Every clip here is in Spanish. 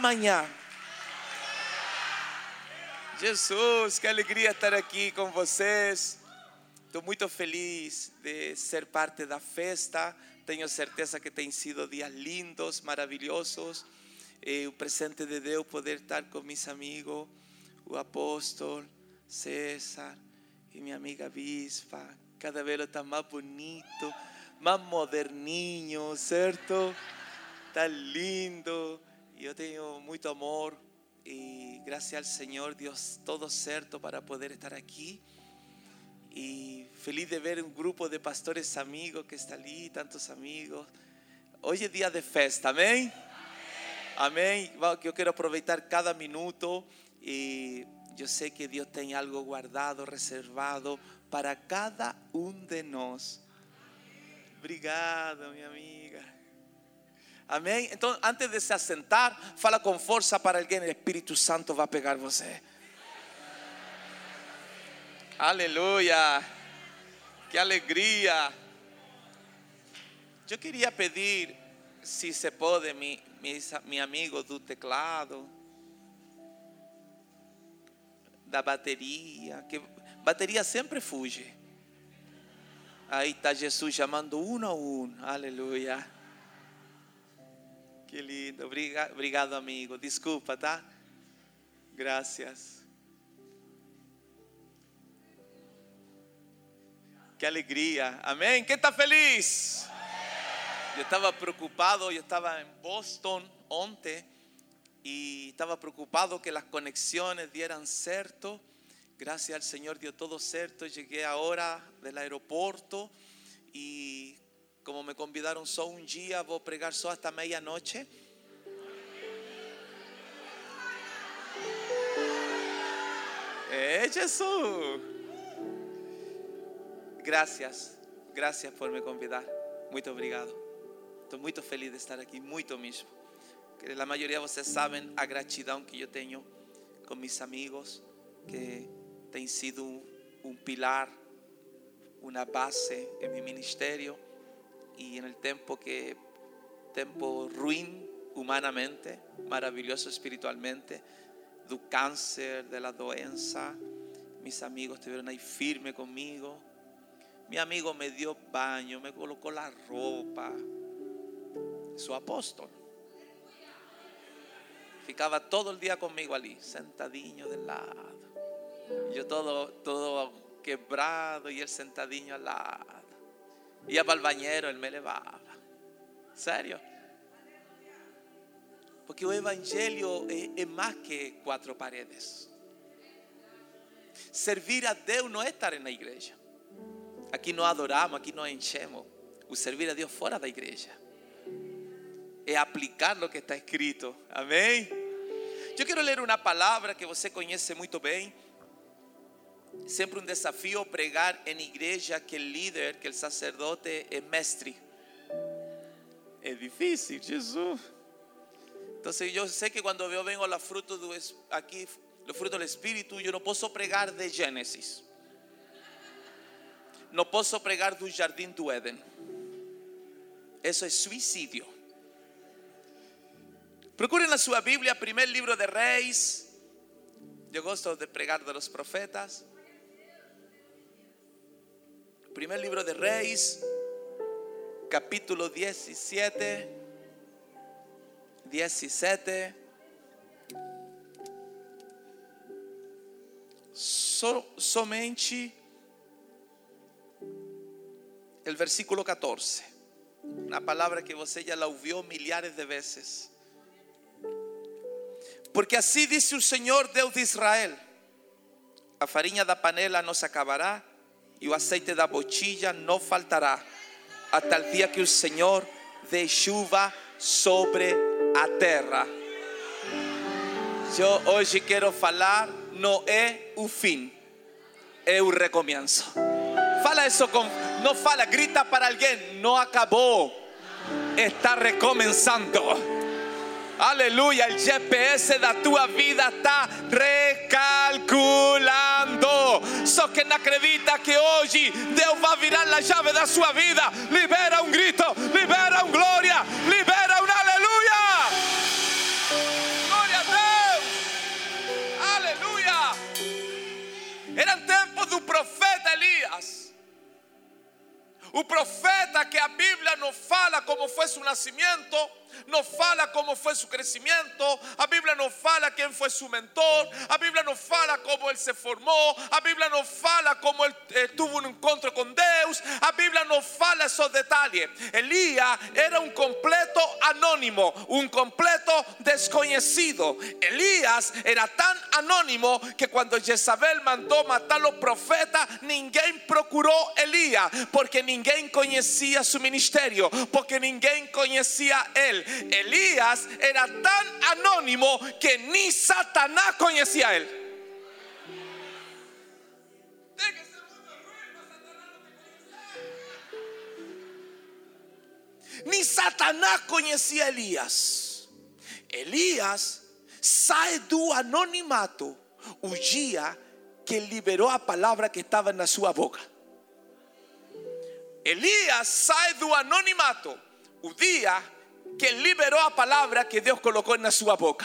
estrela da manhã. Jesus, que alegria estar aqui com vocês. Estou muito feliz de ser parte da festa. Tenho certeza que tem sido dias lindos, maravilhosos. E o presente de Deus poder estar com meus amigos, o apóstolo César e minha amiga Bispa. Cada vez está mais bonito, mais moderninho, certo? Está lindo. Eu tenho muito amor y gracias al Señor, Dios, todo cierto para poder estar aquí. Y feliz de ver un grupo de pastores amigos que está allí, tantos amigos. Hoy es día de festa, amén. Amén. Yo quiero aprovechar cada minuto y yo sé que Dios tiene algo guardado, reservado para cada uno de nosotros. Obrigado, mi amiga. Amém? Então, antes de se assentar, fala com força para alguém: o Espírito Santo vai pegar você. Aleluia! Que alegria! Eu queria pedir, se se pode, mi amigo do teclado, da bateria, que bateria sempre fuge. Aí está Jesus chamando um a um. Aleluia. Que lindo. Obrigado, amigo. Desculpa, tá? Graças. Que alegria. Amém? Quem está feliz? Eu estava preocupado, eu estava em Boston ontem e estava preocupado que as conexões dieran certo. Graças ao Senhor deu todo certo. Cheguei agora do aeroporto e como me convidaron solo un día, voy a pregar solo hasta medianoche. ¡Eh, Jesús! Gracias, gracias por me convidar. Muy obrigado. Estoy muy feliz de estar aquí, muy mismo. Que la mayoría de ustedes saben a gratidão que yo tengo con mis amigos, que han sido un pilar, una base en mi ministerio y en el tiempo que tiempo ruin humanamente, maravilloso espiritualmente, do cáncer, de la doença, mis amigos estuvieron ahí firme conmigo. Mi amigo me dio baño, me colocó la ropa. Su apóstol. Ficaba todo el día conmigo allí, sentadinho de lado. Yo todo, todo quebrado y él sentadinho al lado. Ia para o banheiro, ele me levava. Sério. Porque o Evangelho é, é mais que quatro paredes. Servir a Deus não é estar na igreja. Aqui não adoramos, aqui não enchemos. O servir a Deus fora da igreja é aplicar o que está escrito. Amém? Eu quero ler uma palavra que você conhece muito bem Siempre un desafío pregar en iglesia que el líder, que el sacerdote es mestre. Es difícil, Jesús. Entonces yo sé que cuando yo vengo a la fruto de, aquí, los frutos del Espíritu, yo no puedo pregar de Génesis. No puedo pregar del jardín do Eden. Eso es suicidio. Procuren la su Biblia, primer libro de Reyes. Yo gosto de pregar de los profetas. Primer libro de Reyes, capítulo 17, 17. So, somente el versículo 14. Una palabra que você ya la ouviu milhares de veces. Porque así dice el Señor Deus de Israel: a farinha da panela no se acabará y el aceite da botella no faltará hasta el día que el Señor dé chuva sobre a terra. Yo hoy quiero falar, no es un fin, é o recomienzo. Fala isso com, não fala, grita para alguém, não acabou, está recomeçando. Aleluia, o GPS da tua vida está recalculando. Só quem acredita que hoje Deus vai virar a chave da sua vida, libera um grito, libera um glória, libera um aleluia. Glória a Deus, aleluia. Eram tempos do profeta Elias. O profeta que a Bíblia não fala como foi seu nascimento, não fala como foi seu crescimento, a Bíblia não fala quem foi seu mentor, a Bíblia não fala como ele se formou, a Bíblia não fala como ele eh, teve um encontro com Deus, a Bíblia não fala esses detalhes. Elias era um completo anônimo, um completo desconhecido. Elias era tão anônimo que quando Jezabel mandou matar o profeta, ninguém procurou Elias, porque ninguém conhecia seu ministério, porque ninguém conhecia ele. Elías era tan anónimo que ni Satanás conocía a él. Ni Satanás conocía a Elías. Elías sai do anonimato o dia que liberou a palavra que estava na sua boca. Elías sai do anonimato o dia que liberou a palavra que Deus colocou na sua boca.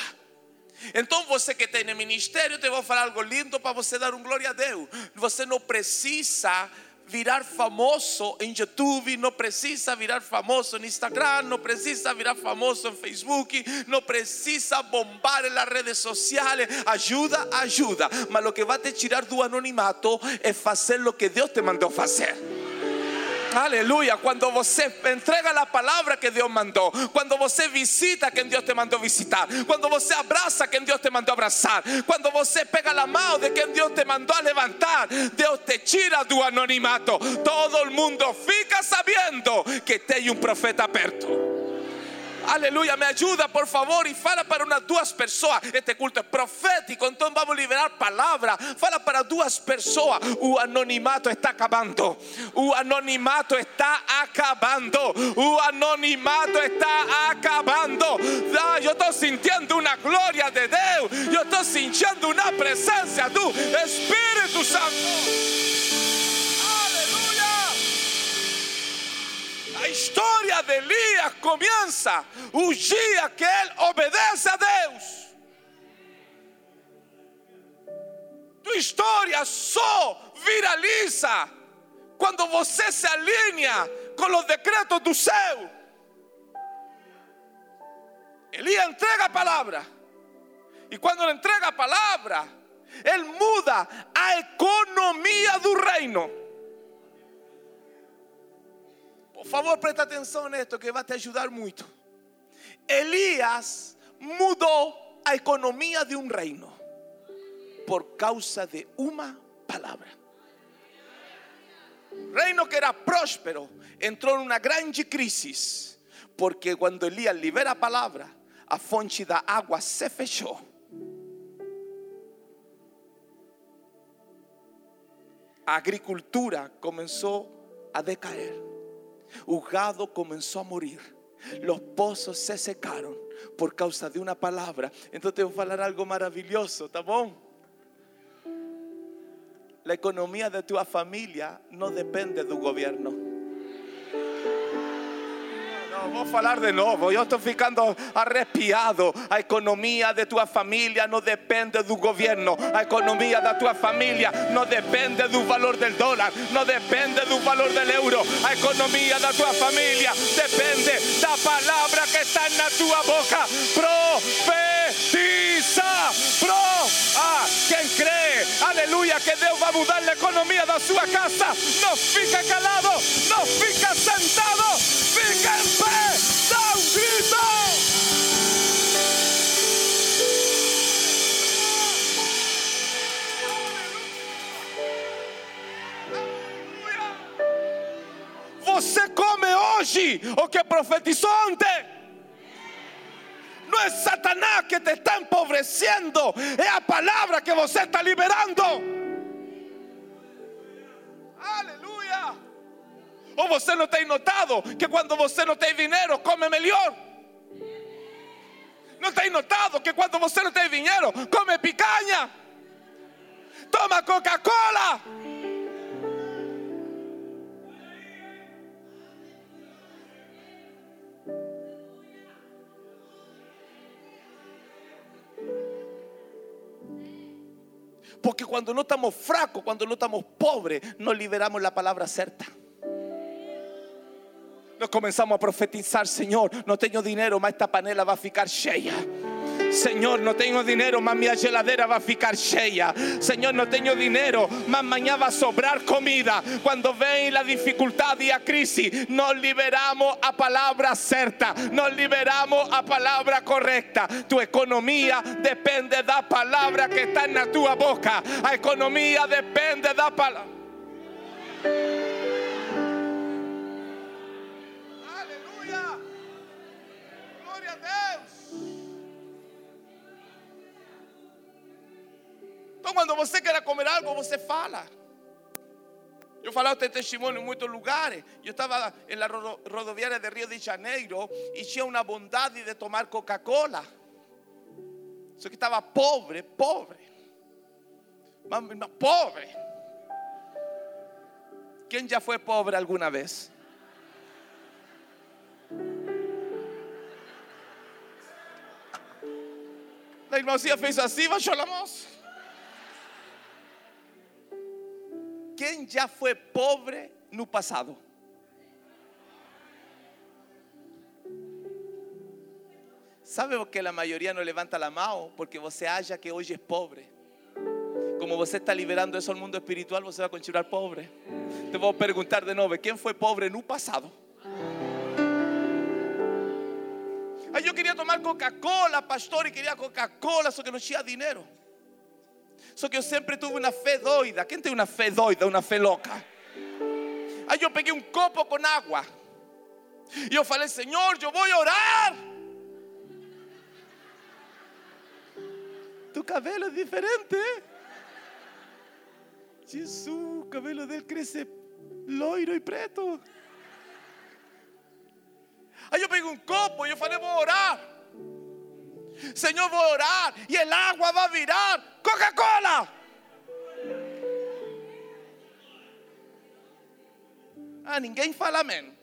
Então você que tem ministério, te vou falar algo lindo para você dar um glória a Deus. Você não precisa virar famoso em YouTube, não precisa virar famoso no Instagram, não precisa virar famoso em Facebook, não precisa bombar nas redes sociais. Ajuda, ajuda. Mas o que vai te tirar do anonimato é fazer o que Deus te mandou fazer. Aleluya. Cuando você entrega la palabra que Dios mandó. Cuando você visita quien Dios te mandó visitar. Cuando você abraza quien Dios te mandó abrazar. Cuando você pega la mano de quien Dios te mandó a levantar. Dios te tira do anonimato. Todo el mundo fica sabiendo que te hay un profeta aperto. Aleluia, me ajuda por favor e fala para umas duas pessoas. Este culto é profético, então vamos liberar palavra. Fala para duas pessoas. O anonimato está acabando. O anonimato está acabando. O anonimato está acabando. Ah, eu estou sentindo uma glória de Deus. Eu estou sentindo uma presença do Espírito Santo. A história de Elias começa o dia que ele obedece a Deus. Tua história só viraliza quando você se alinha com os decretos do céu. Elias entrega a palavra. E quando ele entrega a palavra, ele muda a economia do reino. Por favor, presta atenção nisto que vai te ajudar muito. Elias mudou a economia de um reino por causa de uma palavra. Reino que era próspero entrou numa grande crise, porque quando Elias libera a palavra, a fonte da água se fechou. A agricultura começou a decair. O gado comenzó a morir. Los pozos se secaron por causa de una palabra. Entonces te voy a hablar algo maravilloso, ¿está bom? La economía de tu familia no depende del gobierno. Vou falar de novo. Eu estou ficando arrepiado. A economia de tua família não depende do governo. A economia da tua família não depende do valor do dólar. Não depende do valor do euro. A economia da tua família depende da palavra que está na tua boca. Profetiza. Pro. Ah, quem crê, aleluia, que Deus vai mudar a economia da sua casa. Não fica calado. Não fica sentado. Fica em pé. Dá um grito! Você come hoje o que profetizou ontem. Não é Satanás que te está empobrecendo, é a palavra que você está liberando. Aleluia. Ou você não tem notado que quando você não tem dinheiro, come melhor? Não tem notado que quando você não tem dinheiro, come picanha? Toma Coca-Cola? Porque cuando no estamos fracos, cuando no estamos pobres, no liberamos la palabra certa. Nos comenzamos a profetizar, Señor, no tengo dinero, mas esta panela va a ficar cheia. Señor, no tengo dinero, mas mi geladera va a ficar cheia. Señor, no tengo dinero, mas mañana va a sobrar comida. Cuando ven la dificultad y la crisis, nos liberamos a palabra certa, nos liberamos a palabra correcta. Tu economía depende de la palabra que está en la tu boca. La economía depende de la Então, quando você quer comer algo, você fala. Eu falava este testemunho em muitos lugares. Eu estava na rodo- rodoviária de Rio de Janeiro e tinha uma bondade de tomar Coca-Cola. Só que estava pobre, pobre. Pobre. Quem já foi pobre alguma vez? A irmãzinha fez assim, baixou a mão. Quem já foi pobre no passado? ¿Sabe por qué la mayoría no levanta la mano? Porque você acha que hoje é pobre. Como você está liberando eso al mundo espiritual, você vai continuar pobre. Te vou perguntar de novo: quem foi pobre no passado? Aí eu queria tomar Coca-Cola, pastor, e queria Coca-Cola, só que não tinha dinheiro. Só que eu sempre tive uma fé doida. Quem tem uma fé doida, uma fé louca? Aí eu peguei um copo com água. E eu falei, Senhor, eu vou orar. Tu cabelo é diferente. ¿eh? Jesus, o cabelo dele cresce loiro e preto. Aí eu peguei um copo e eu falei, vou orar. Senhor, vou orar e el água vai virar Coca-Cola. Ah, ninguém fala amém.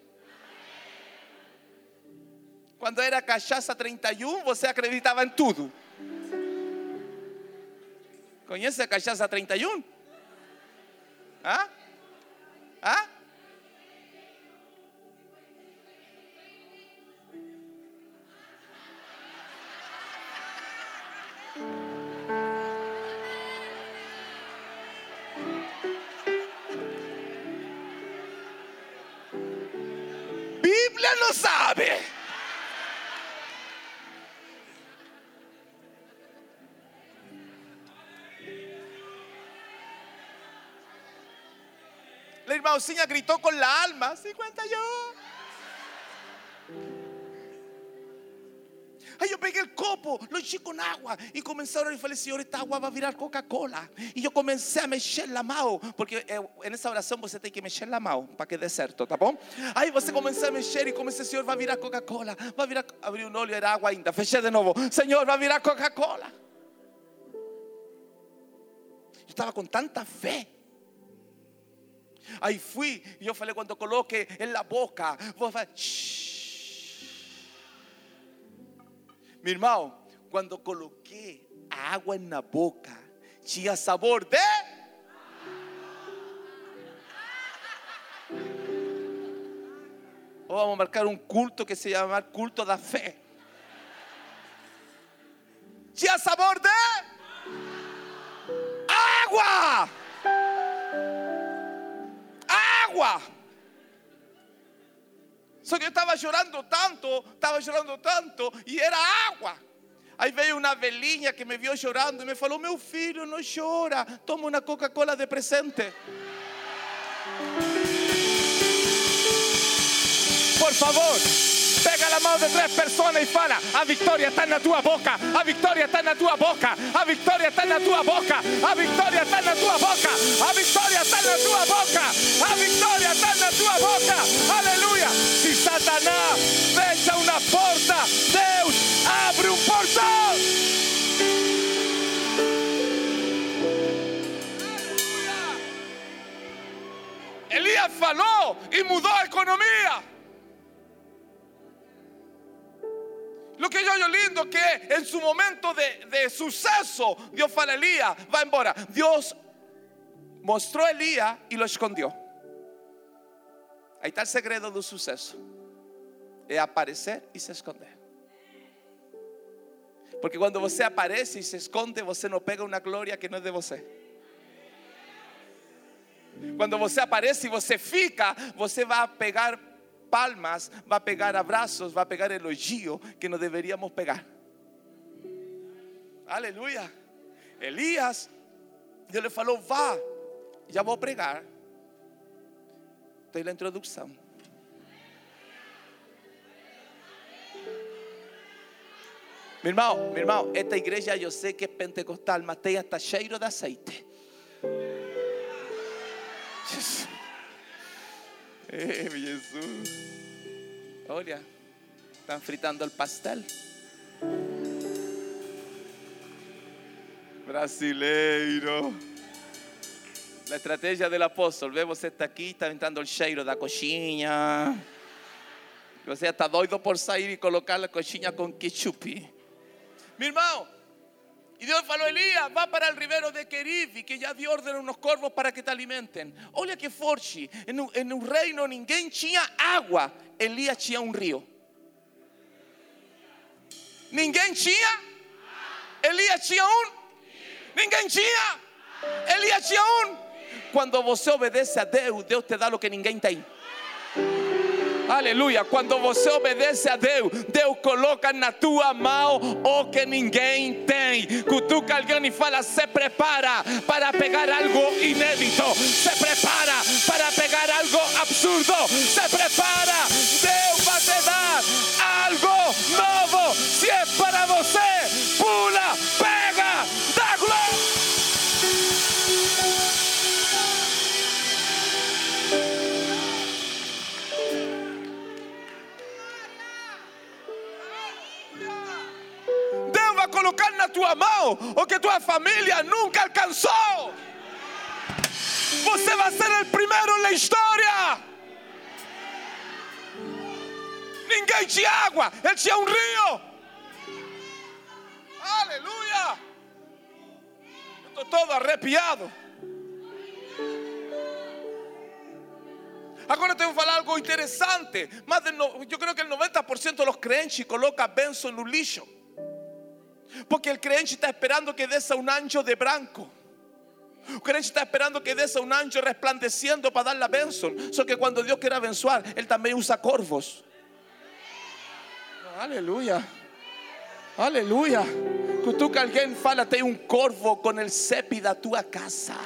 Quando era cachaça 31, você acreditava em tudo. Conhece a cachaça 31? Hã? Hã? Bíblia não sabe. La irmãozinha gritou com la alma, 51. Aí eu peguei o copo, lo enchi com água e comecei a e falei, Senhor, esta água vai virar Coca-Cola. E eu comecei a mexer na mão, porque eh, nessa oração você tem que mexer na mão para que dê certo, tá bom? Aí você começou a mexer e comecei, Senhor, vai virar Coca-Cola, vai virar, abri um olho, era água ainda, fechei de novo, Senhor, vai virar Coca-Cola. Eu estava com tanta fé. Aí fui e eu falei, quando coloque na boca, vou fazer. "Shh". Meu irmão, quando coloquei a água na boca, tinha sabor de. Ou vamos marcar um culto que se chama culto da fé. Tinha sabor de. Água! Água! Só que eu estava chorando tanto, estava chorando tanto, e era água. Aí veio uma velhinha que me viu chorando e me falou: Meu filho, não chora, toma uma Coca-Cola de presente. Por favor, pega la mão de três pessoas e fala: A vitória está na tua boca, a vitória está na tua boca, a vitória está na tua boca, a vitória está na tua boca, a vitória está na tua boca, A vitória está na tua boca. Aleluia. Se Satanás fecha uma porta, Deus abre um portão. Elías falou e mudou a economia. Lo que yo oigo lindo que en su momento de, suceso, Dios fala a Elías, va embora. Dios mostró a Elías y lo escondió. Ahí está el segredo do sucesso. É aparecer e se esconder. Porque quando você aparece e se esconde, você não pega uma glória que não é de você. Quando você aparece e você fica, você vai pegar palmas, vai pegar abraços, vai pegar elogio que não deveríamos pegar. Aleluia. Elias, lhe falou: vá, já vou pregar. Estou na introdução. Meu irmão, meu irmão, esta igreja eu sei que é pentecostal, mas tem hasta cheiro de aceite. Jesus. Eh, Jesus. Olha, estão fritando o pastel. Brasileiro. La estrategia del apóstol. Ve você está aqui, está entrando o cheiro da coxinha. Você está doido por sair e colocar a coxinha com ketchup. Meu irmão, e Deus falou: Elias, vá para o ribeiro de Querive, que já deu ordem a uns corvos para que te alimenten. Olha que forte. Em um reino ninguém tinha água, Elias tinha um rio. Ninguém tinha, Elias tinha um. Ninguém tinha, Elias tinha um. Quando você obedece a Deus, Deus te dá o que ninguém tem. Aleluia. Quando você obedece a Deus, Deus coloca na tua mão o que ninguém tem. Cutuca alguém e fala: se prepara para pegar algo inédito. Se prepara para pegar algo absurdo. Se prepara. Deus Colocar na tua mão o que tua família nunca alcançou. Você vai ser o primeiro na história. Ninguém tinha água, ele tinha um rio. Aleluia. Estou todo arrepiado. Agora tenho que falar algo interessante. Más del no, eu creio que o 90% dos crentes coloca benção no lixo. Porque el crente está esperando que desça un anjo de branco. O crente está esperando que desça un anjo resplandeciendo para dar la benção. Só que cuando Dios quiere abençoar, Él también usa corvos. Aleluya. Aleluya. Cutuca alguém fala, tem um corvo com el cepi da tua casa.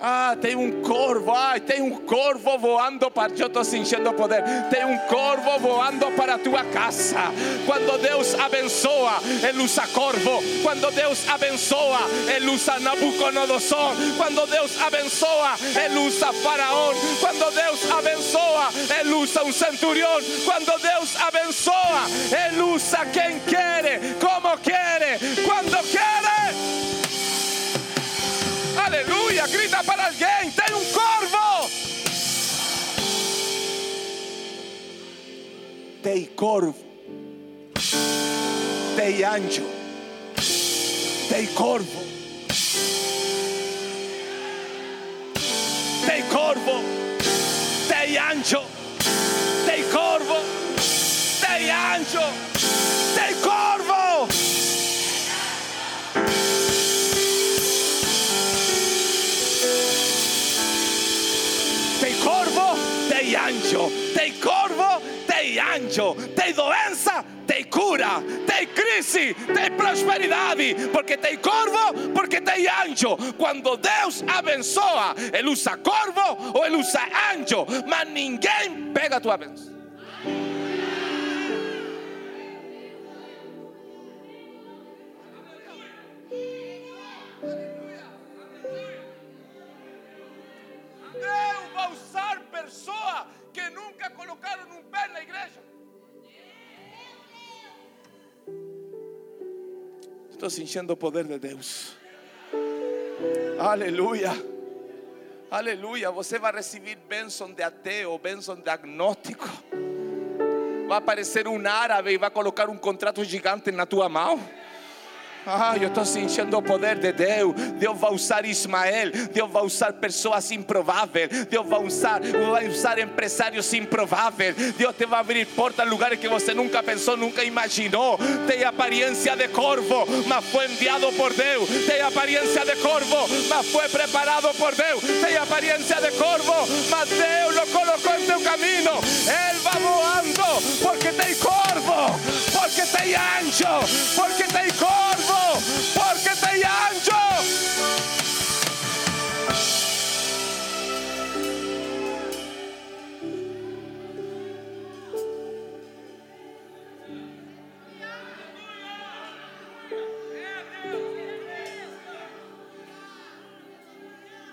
Ah, tem um corvo, ai, tem um corvo voando para. Eu estou sentindo poder. Tem um corvo voando para tua casa. Quando Deus abençoa, Ele usa corvo. Quando Deus abençoa, Ele usa Nabucodonosor. Quando Deus abençoa, Ele usa Faraón. Quando Deus abençoa, Ele usa um centurião. Quando Deus abençoa, Ele usa quem quer, Tem corvo, tem anjo, tem corvo, tem corvo, tem anjo, tem corvo, tem anjo, tem corvo. Tem corvo, tem anjo. Tem doença, tem cura. Tem crise, tem prosperidade. Porque tem corvo, porque tem anjo. Quando Deus abençoa, Ele usa corvo ou Ele usa anjo. Mas ninguém pega a tua bênção. que nunca colocaram um pé na igreja. Estou sentindo o poder de Deus. Aleluia. Aleluia. Você vai receber bênção de ateu, bênção de agnóstico. Vai aparecer um árabe e vai colocar um contrato gigante na tua mão. Ah, eu estou sentindo o poder de Deus. Deus vai usar Ismael. Deus vai usar pessoas improváveis. Deus vai usar, vai usar empresários improváveis. Deus te vai abrir portas lugares que você nunca pensou, nunca imaginou. Tem aparência de corvo, mas foi enviado por Deus. Tem aparência de corvo, mas foi preparado por Deus. Tem aparência de corvo, mas Deus lo colocou em teu caminho. Ele vai voando, porque tem corvo, porque tem anjo, porque tem corvo porque te ancho.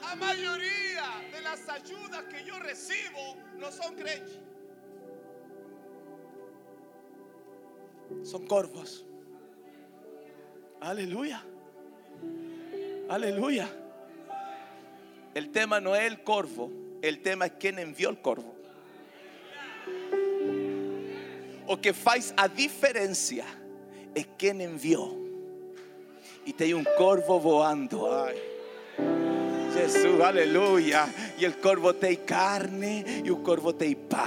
A mayoría de las ayudas que yo recibo no son creyentes. Son corvos. Aleluya. Aleluya. El tema no es el corvo, el tema es quién envió el corvo. O que faz a diferencia es quién envió. Y te hay un corvo voando. Ay. Jesús, aleluya. E o corvo tem carne e o corvo tem pão.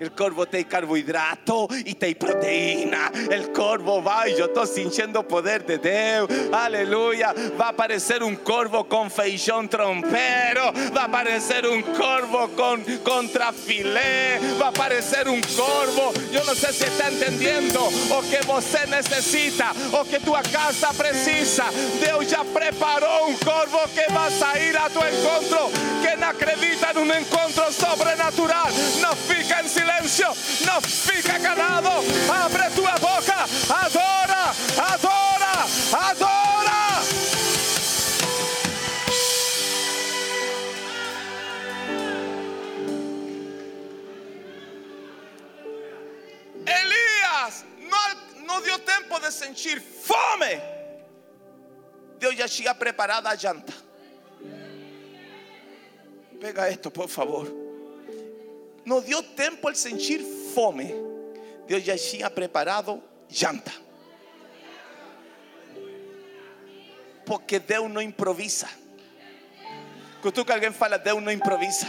O corvo tem carboidrato e tem proteína. O corvo vai, eu estou sentindo o poder de Deus. Aleluia. Vai aparecer um corvo com feijão trompero. Vai aparecer um corvo com contrafilé. Vai aparecer um corvo. Eu não sei se está entendendo o que você necessita, o que tua casa precisa. Deus já preparou um corvo que vai sair a tu encontro. Quem acredita en un encuentro sobrenatural no fica en silencio, no fica calado. Abre tu boca, adora, adora, adora. Elías no, no dio tiempo de sentir fome. Deus já tinha preparado a janta. Pega esto, por favor. No dio tiempo el sentir fome. Dios ya tinha preparado janta. Porque Deus não improvisa. Cutuca que alguém fala, Deus não improvisa.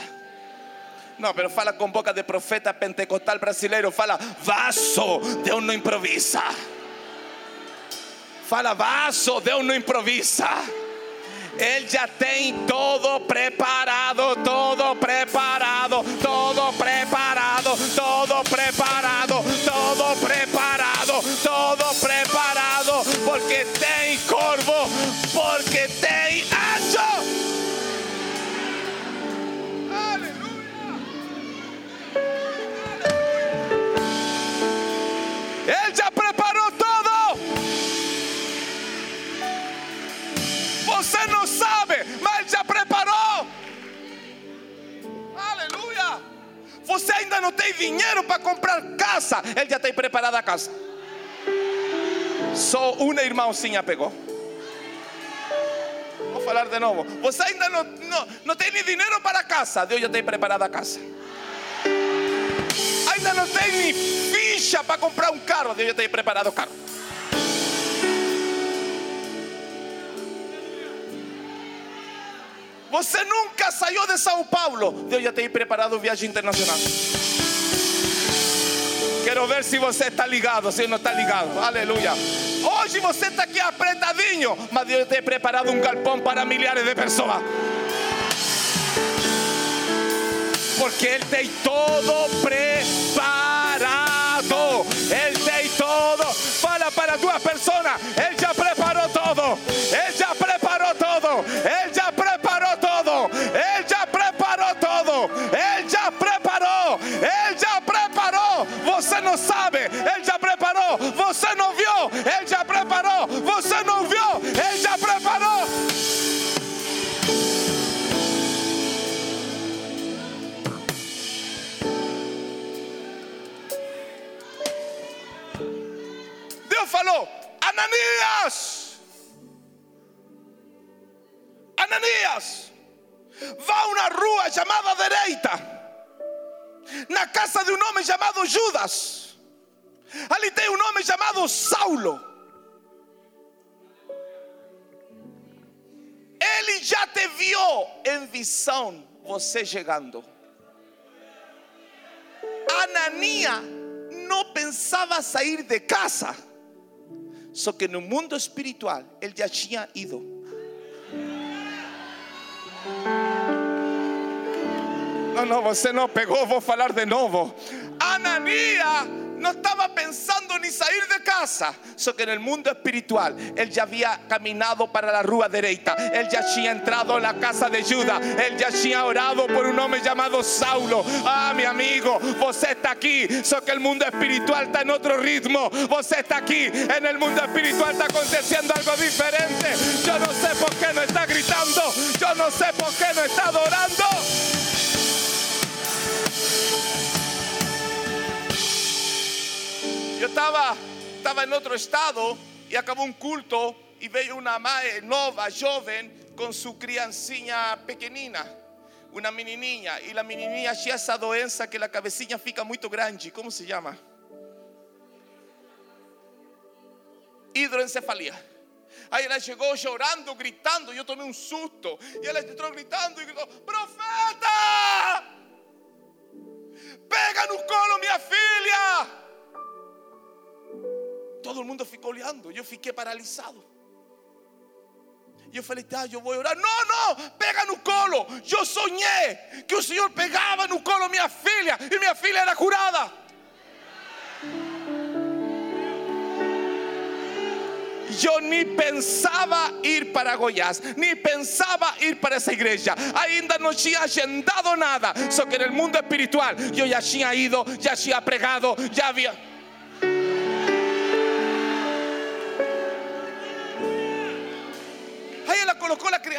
Não, pero fala com boca de profeta pentecostal brasileiro. Fala, vaso, Deus não improvisa. Fala, vaso, Deus não improvisa. Él ya tem todo preparado, todo preparado, todo preparado, não tem dinheiro para comprar casa, Ele já tem preparada a casa. Só uma irmãozinha pegou. Vou falar de novo. Você ainda não, não, não tem nem dinheiro para casa, Deus já tem preparada a casa. Ainda não tem nem ficha para comprar um carro, Deus já tem preparado carro. Você nunca saiu de São Paulo. Deus já tem preparado viagem internacional. Quero ver se você está ligado, se não está ligado. Aleluia. Hoje você está aqui apertadinho, mas Deus tem preparado um galpão para milhares de pessoas. Porque Ele tem todo preparado. Ele tem todo. Fala para duas pessoas. Ele já preparou todo. Preparou. Você não viu. Ele já preparou. Deus falou: Ananias, Ananias va a una rua chamada Dereita, na casa de um homem chamado Judas. Ali tem um homem chamado Saulo. Ele já te viu em visão você chegando. Anania não pensava sair de casa, só que no mundo espiritual ele já tinha ido. Não, não, você não pegou, vou falar de novo. Anania no estaba pensando ni salir de casa, só que en el mundo espiritual él ya había caminado para la rúa derecha, él ya había entrado en la casa de Judas, él ya había orado por un hombre llamado Saulo. Ah, mi amigo, você está aquí, só que el mundo espiritual está en otro ritmo. Você está aquí, en el mundo espiritual está aconteciendo algo diferente. Yo no sé por qué no está gritando, yo no sé por qué no está adorando. Yo estaba, estaba en otro estado y acabó un culto y veio una madre nova, joven, con su criancinha pequenina, una menininha. Y la menininha tinha essa doença que la cabecinha fica muito grande. ¿Cómo se llama? Hidroencefalia. Aí ela chegou chorando, gritando. Eu tomei um susto. E ela entrou gritando e gritou: Profeta! Pega no colo minha filha! Todo el mundo ficou olhando. Eu fiquei paralisado. E eu falei, tá, eu vou orar. Não, não, pega no colo. Eu sonhei que o Senhor pegava no colo minha filha e minha filha era curada. Eu nem pensava ir para Goiás, nem pensava ir para essa igreja. Ainda não tinha agendado nada. Só que no mundo espiritual eu já tinha ido, já tinha pregado, já havia.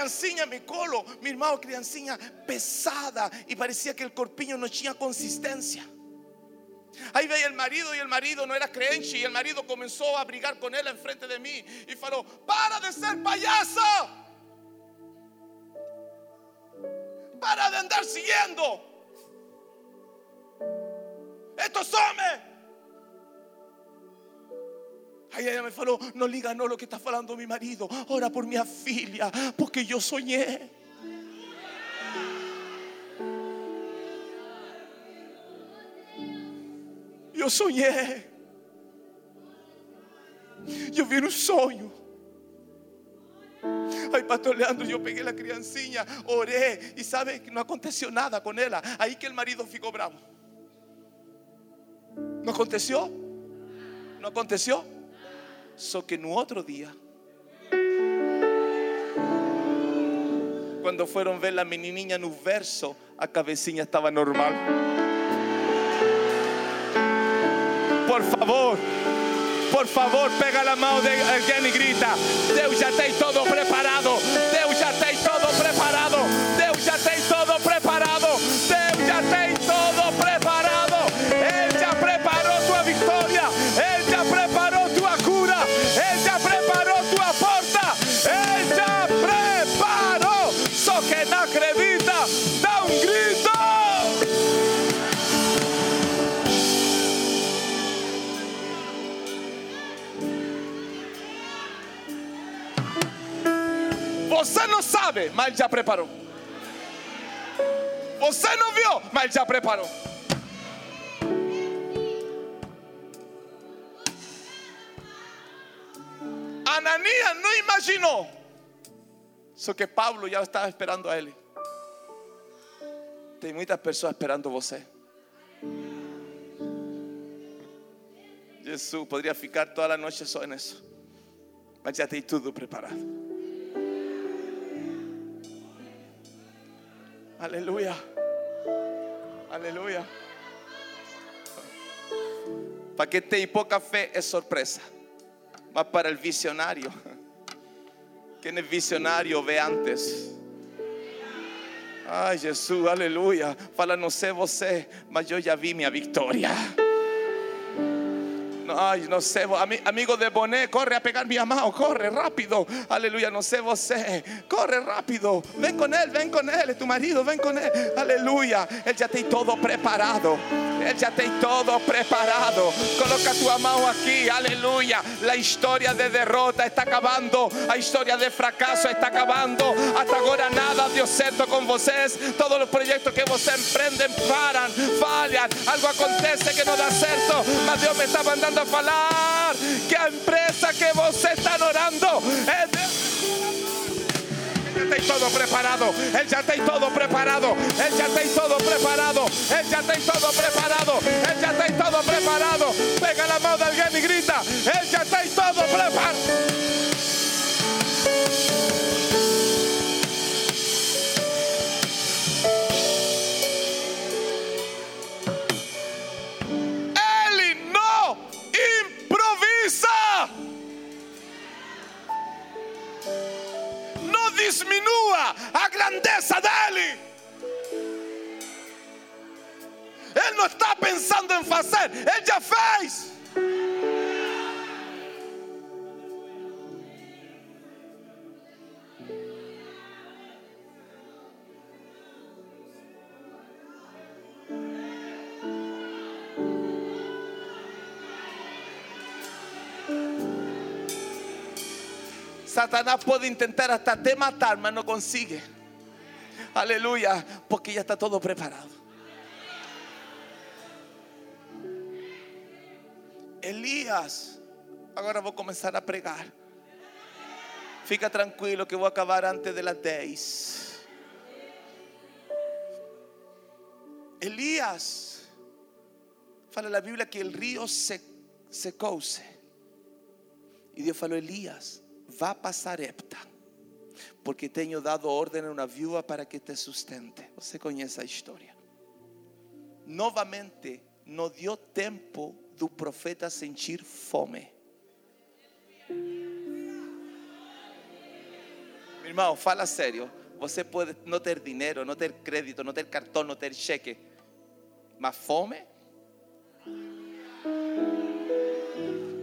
Criancinha mi colo, mi hermano, criancinha pesada y parecía que el corpiño no tenía consistencia. Ahí veía el marido y el marido no era creencia y el marido comenzó a brigar con él enfrente de mí y faló, para de ser payaso, para de andar siguiendo estos hombres. Aí ela me falou: Não liga não lo que está falando mi marido. Ora por minha filha, porque eu sonhei. Eu sonhei. Eu vi um sonho. Aí, pastor Leandro, eu peguei a criancinha, orei e sabe que não aconteceu nada com ela. Aí que o marido ficou bravo. Não aconteceu? Não aconteceu? So que no otro día, cuando fueron a ver niña en un verso, a cabecilla estaba normal. Por favor, por favor, pega la mano de alguien y grita: Deus ya está todo preparado. Sabe, mas já preparou. Você não viu, mas já preparou. Ananias não imaginou. Só que Pablo já estava esperando a ele. Tem muitas pessoas esperando você. Jesus poderia ficar toda a noite só nisso. Mas já tem tudo preparado. Aleluya. Aleluya. Para que te y poca fe es sorpresa. Más para el visionario. ¿Quién es visionario? Ve antes. Ay, Jesús, aleluya. Fala, no sé você, mas yo ya vi mi victoria. Ay, no sé, ami- amigo de Bonet, corre a pegar mi amado, corre rápido. Aleluya, no sé você, corre rápido. Ven con él, ven con él, es tu marido, ven con él. Aleluya, él ya tem todo preparado. Él ya tem todo preparado. Coloca tu amado aquí, aleluya. La historia de derrota está acabando, la historia de fracaso está acabando. Hasta ahora nada dio certo con vocês. Todos los proyectos que vocês emprendem paran, falhan. Algo acontece que no dá certo. Mas Deus me está mandando a falar que a empresa que você está orando. Él ya está todo preparado. Él ya está todo preparado. Él ya está todo preparado. Él ya está todo preparado. Él ya todo preparado. Pega la mano de alguien y grita. Él ya está todo preparado. Grandeza dele. Ele não está pensando em fazer, ele já fez. Satanás puede intentar hasta te matar, mas no consigue. Aleluya, porque ya está todo preparado. Elías, agora vou começar a pregar. Fica tranquilo que vou acabar antes de las 10. Elías, fala na Bíblia que o rio se, secou-se. E Deus falou: Elías, vá para Sarepta, porque tenho dado ordem a uma viúva para que te sustente. Você conhece a história. Novamente, não deu tempo do profeta sentir fome. Meu irmão, fala sério. Você pode não ter dinheiro, não ter crédito, não ter cartão, não ter cheque, mas fome?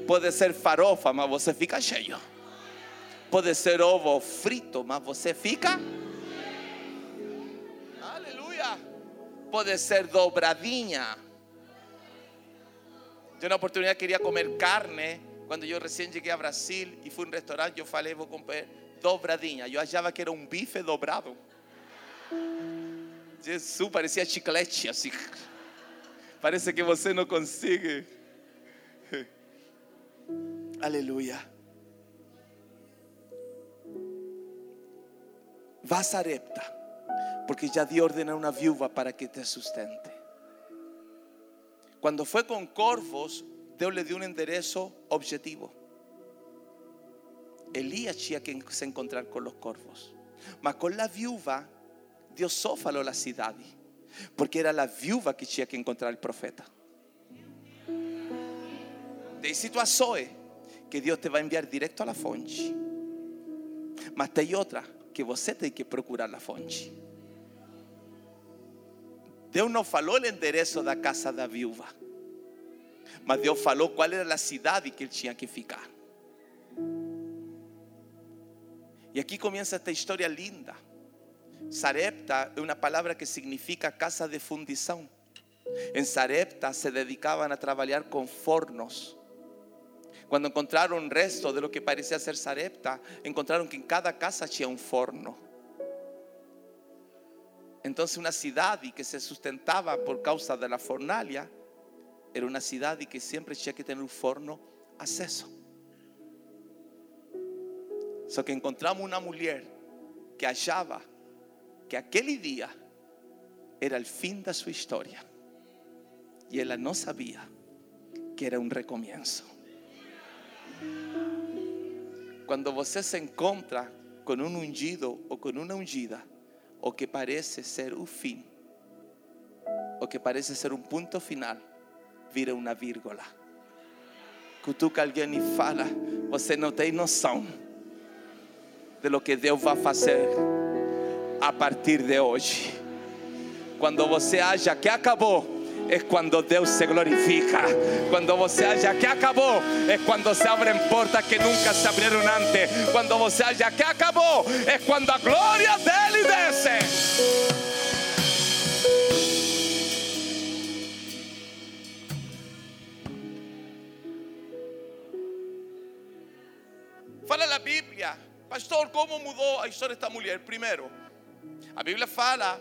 Pode ser farofa, mas você fica cheio. Pode ser ovo frito, mas você fica. Aleluia. Pode ser dobradinha. Eu na oportunidade queria comer carne. Quando eu recém cheguei a Brasil e fui a um restaurante, eu falei, vou comer dobradinha. Eu achava que era um bife dobrado. Jesus, parecia chiclete assim. Parece que você não consegue. Aleluia. Vá a Sarepta, porque já di orden a uma viúva para que te sustente. Quando foi com corvos, Deus lhe deu um endereço objetivo. Elías tinha que se encontrar com os corvos. Mas com a viúva, Deus só falou a cidade, porque era a viúva que tinha que encontrar o profeta. Tem situações que Deus te vai enviar direto a la fonte. Mas tem outra que você tem que procurar a fonte. Deus não falou o endereço da casa da viúva, mas Deus falou qual era a cidade que ele tinha que ficar. E aqui começa esta história linda. Sarepta é uma palavra que significa casa de fundição. Em Sarepta se dedicavam a trabalhar com fornos. Quando encontraram o resto de lo que parecia ser Sarepta, encontraram que em cada casa tinha um forno. Então, uma cidade que se sustentava por causa da fornalha era uma cidade que sempre tinha que ter um forno aceso. Só que encontramos uma mulher que achava que aquele dia era o fim da sua história. E ela não sabia que era um recomeço. Quando você se encontra com um ungido ou com uma ungida, o que parece ser o fim, o que parece ser um ponto final, vira uma vírgula. Cutuca alguém e fala: Você não tem noção de lo que Deus vai fazer a partir de hoje. Quando você acha que acabou, es cuando Dios se glorifica. Cuando você haya que acabó, es cuando se abren puertas que nunca se abrieron antes. Cuando você haya que acabó, es cuando a gloria de Él desce. Fala la Biblia, pastor, ¿cómo mudó a história esta mulher? Primeiro, a Bíblia fala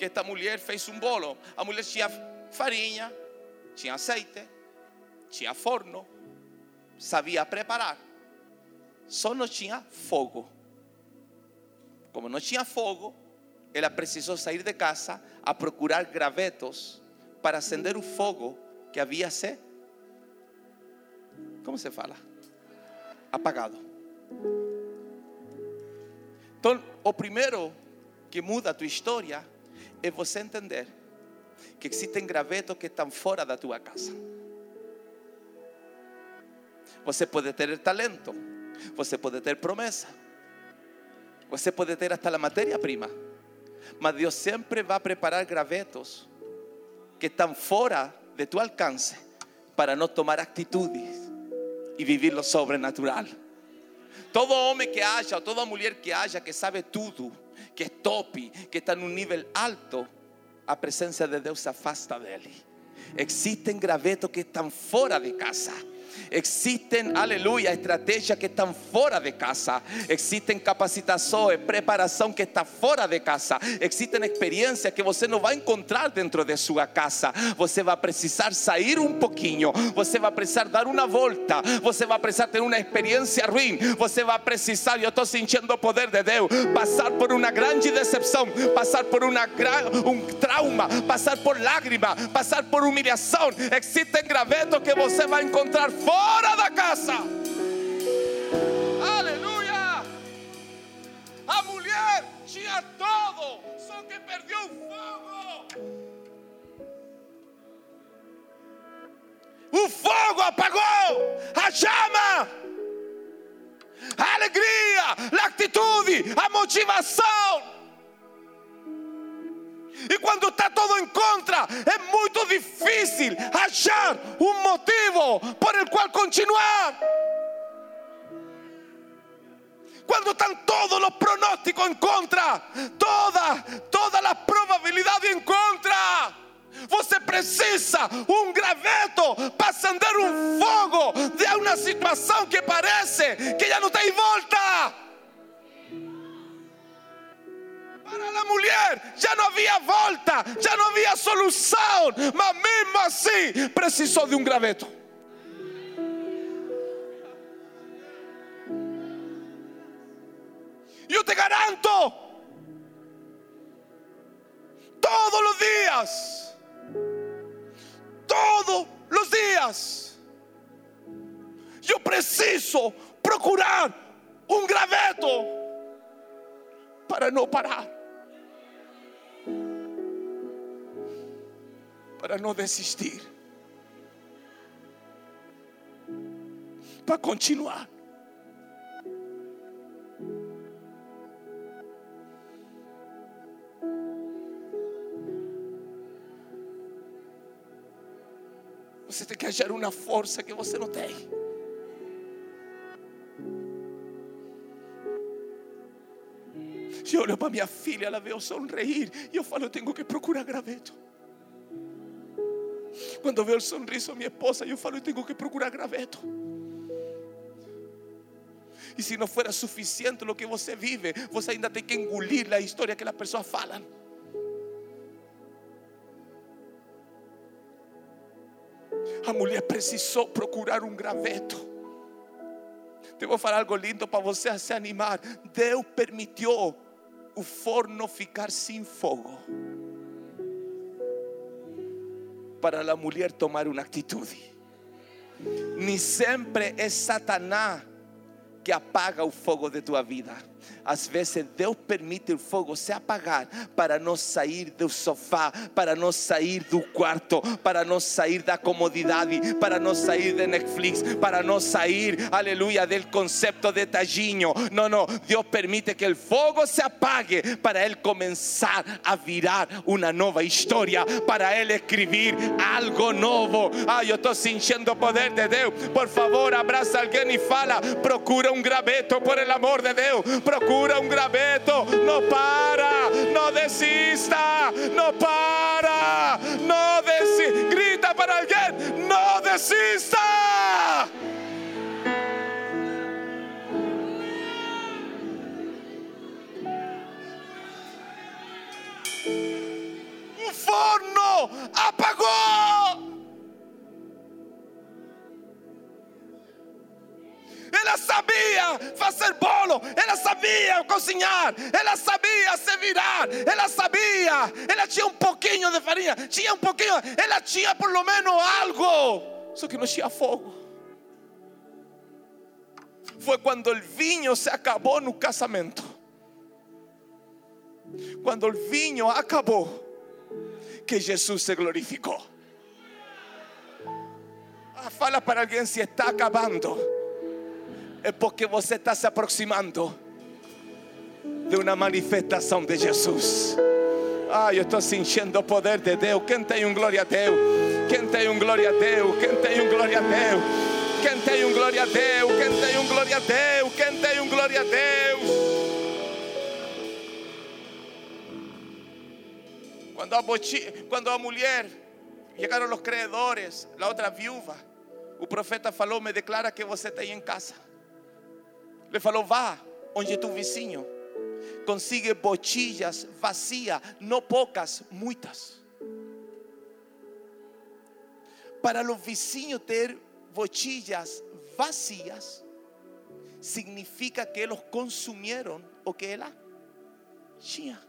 que esta mulher fez um bolo. A mulher tinha farinha, tinha aceite, tinha forno, sabia preparar. Só não tinha fogo. Como não tinha fogo, ela precisou sair de casa a procurar gravetos para acender o fogo que havia se. Como se fala? Apagado. Então, o primeiro que muda a tua história é você entender que existem gravetos que estão fora da tua casa. Você pode ter talento, você pode ter promessa, você pode ter hasta a matéria-prima, mas Deus sempre vai preparar gravetos que estão fora de tu alcance para não tomar atitudes e viver lo sobrenatural. Todo homem que haja, toda mulher que haja, que sabe tudo, que é top, que está num nível alto, a presença de Deus afasta dele. Existem gravetos que estão fora de casa. Existen, aleluya, estrategias que están fuera de casa. Existen capacitaciones, preparación que está fuera de casa. Existen experiencias que você no va a encontrar dentro de su casa. Você va a precisar salir un poquinho. Você va a precisar dar una volta. Você va a precisar tener una experiencia ruin. Você va a precisar, yo estoy sintiendo poder de Dios, pasar por una gran decepción, pasar por gran, un trauma, pasar por lágrimas, pasar por humillación. Existen gravetos que você va a encontrar fora da casa. Aleluia! A mulher tinha todo, só que perdeu o fogo. O fogo apagou a chama, a alegria, a atitude, a motivação. E quando está todo em contra, é muito difícil achar um motivo por el qual continuar. Quando estão todos os pronósticos em contra, toda, todas as probabilidades em contra. Você precisa um graveto para acender um fogo de uma situação que parece que já não tem volta. Para a mulher já não havia volta, já não havia solução, mas mesmo assim precisou de um graveto. Eu te garanto, todos os dias, todos os dias, eu preciso procurar um graveto para não parar. Para não desistir, para continuar. Você tem que achar uma força que você não tem. Eu olho para minha filha, ela eu sorrir e eu falo, eu tenho que procurar graveto. Quando veo o sorriso da minha esposa, eu falo, eu tenho que procurar graveto. E se não for suficiente o que você vive, você ainda tem que engolir a história que as pessoas falam. A mulher precisou procurar um graveto. Te vou falar algo lindo para você se animar. Deus permitiu o forno ficar sem fogo para a mulher tomar uma atitude. Nem sempre é Satanás que apaga o fogo de tua vida. Às vezes Deus permite o fogo se apagar para não sair do sofá, para não sair do quarto, para não sair da comodidade, para não sair de Netflix, para não sair, aleluia, del concepto de tadinho. Não, não, Deus permite que o fogo se apague para Ele começar a virar uma nova história, para Ele escrever algo novo. Ah, eu estou sentindo o poder de Deus. Por favor, abraça alguém e fala: procura um graveto, por el amor de Deus. Procura um graveto. Não para, não desista, não para, não desista. Grita para alguém: não desista. Um forno fazer bolo, ela sabia cozinhar, ela sabia se virar, ela sabia, ela tinha um pouquinho de farinha, tinha um pouquinho, ela tinha por lo menos algo, só que não tinha fogo. Foi quando o vinho se acabou no casamento. Quando o vinho acabou, que Jesus se glorificou. Ah, fala para alguém se está acabando. É porque você está se aproximando de uma manifestação de Jesus. Ah, eu estou sentindo poder de Deus. Quem tem um glória a Deus? Quem tem um glória a Deus? Quem tem um glória a Deus? Quem tem um glória a Deus? Quem tem um glória a Deus? Quem tem um glória a Deus? Quando a, quando a mulher chegaram os credores, a outra viúva, o profeta falou: Me declara que você aí em casa. Le falou: Vá onde tu vizinho consigue bochillas vazias, não poucas, muitas. Para os vizinhos ter bochillas vazias, significa que eles consumieron o que ela tinha.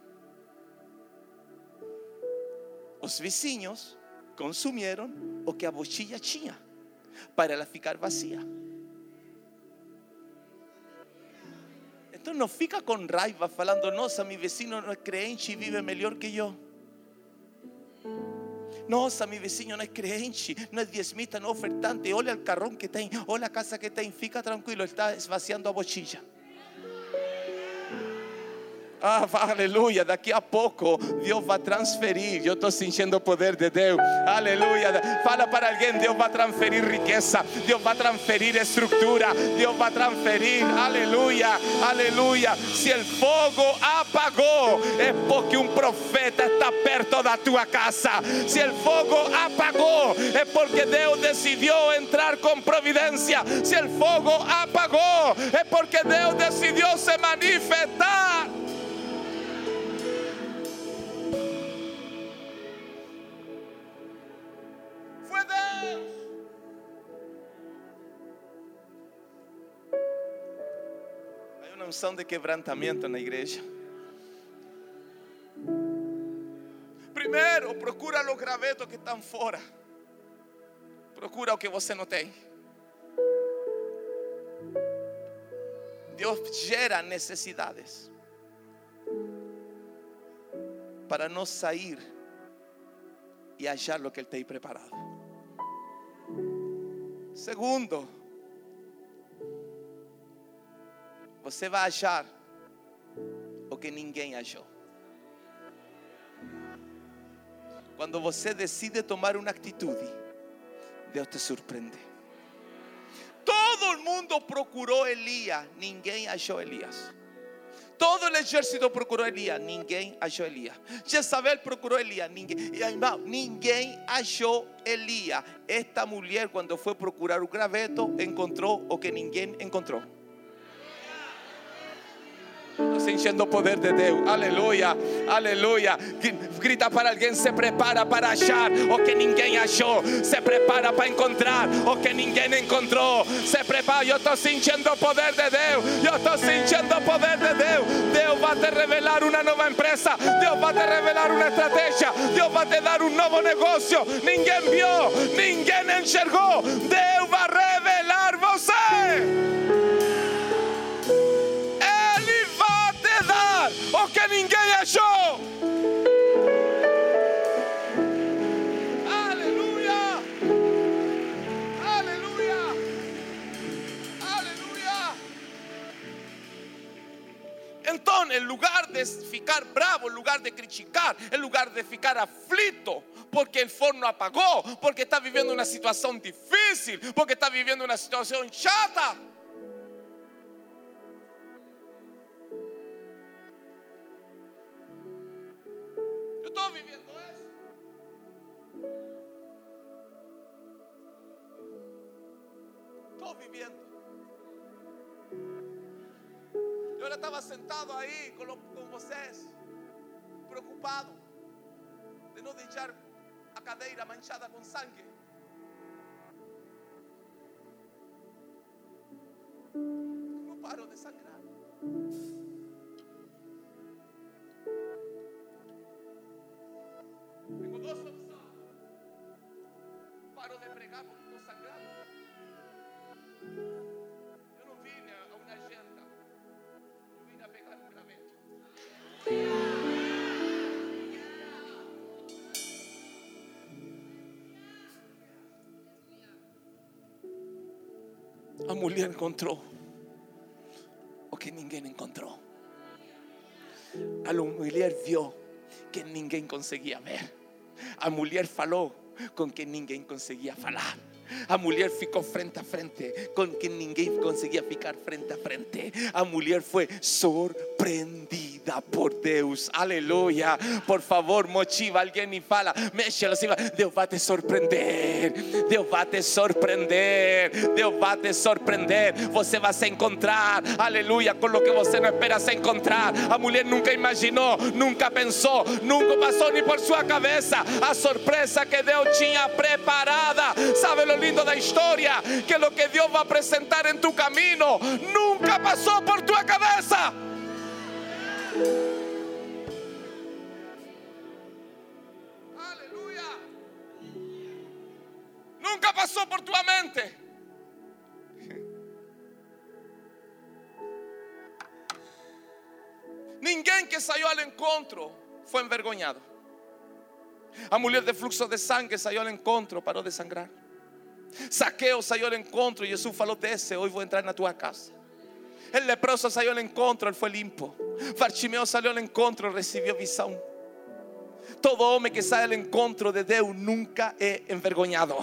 Os vizinhos consumieron o que a bochilla tinha para ela ficar vazia. Então não fica com raiva falando, nossa, meu vizinho não é crente e vive melhor que eu. Nossa, meu vizinho não é crente, não é diezmita, não é ofertante. Olha o carrão que tem, olha a casa que tem. Fica tranquilo, está esvaziando a bochilla. Ah, aleluia. Daqui a pouco Deus vai transferir. Eu estou sentindo o poder de Deus. Aleluia. Fala para alguém: Deus vai transferir riqueza. Deus vai transferir estrutura. Deus vai transferir. Aleluia. Aleluia. Se o fogo apagou, é porque um profeta está perto da tua casa. Se o fogo apagou, é porque Deus decidiu entrar com providência. Se o fogo apagou, é porque Deus decidiu se manifestar. Unción de quebrantamiento na igreja. Primeiro, procura os gravetos que estão fora. Procura o que você não tem. Deus gera necessidades para não sair e achar o que Ele tem preparado. Segundo, você vai achar o que ninguém achou. Quando você decide tomar uma atitude, Deus te surpreende. Todo o mundo procurou Elias, ninguém achou Elias. Todo el ejército procurou Elias, ninguém achou Elias. Jezabel procurou Elias, ninguém. E ninguém achou Elias. Esta mulher, quando foi procurar o graveto, encontrou o que ninguém encontrou. Sentindo o poder de Deus. Aleluia, aleluia. Grita para alguém: se prepara para achar o que ninguém achou. Se prepara para encontrar o que ninguém encontrou. Se prepara. Eu estou sentindo o poder de Deus. Eu estou sentindo o poder de Deus. Deus vai te revelar uma nova empresa. Deus vai te revelar uma estratégia. Deus vai te dar um novo negócio. Ninguém viu, ninguém enxergou. Deus vai revelar você. O que ninguém achou. Aleluia! Aleluia! Aleluia! Então, em lugar de ficar bravo, em lugar de criticar, em lugar de ficar aflito, porque o forno apagou, porque está vivendo uma situação difícil, porque está vivendo uma situação chata. Vivendo isso. Estou vivendo. Eu já estava sentado aí com, lo- com vocês, preocupado de não deixar a cadeira manchada com sangue. Não parou de sangrar. A mulher encontrou o que ninguém encontrou. A mulher viu que ninguém conseguia ver. A mulher falou com quem ninguém conseguia falar. A mulher ficou frente a frente com quem ninguém conseguia ficar frente a frente. A mulher foi surpreendida por Deus. Aleluia. Por favor, motiva alguém e fala, mexe assim, Deus vai te surpreender. Deus vai te surpreender. Deus vai te surpreender. Você vai se encontrar, aleluia, com o que você não espera se encontrar. A mulher nunca imaginou, nunca pensou, nunca passou nem por sua cabeça a surpresa que Deus tinha preparada. Sabe lo lindo da história? Que lo que Deus vai apresentar em tu caminho nunca passou por tua cabeça. Encontro foi envergonhado. A mulher de fluxo de sangue saiu ao encontro, parou de sangrar. Saqueo saiu ao encontro e Jesus falou: Desce, hoje vou entrar na tua casa. El leproso saiu ao encontro, ele foi limpo. Bartimeu saiu ao encontro, recebeu visão. Todo homem que sai ao encontro de Deus nunca é envergonhado.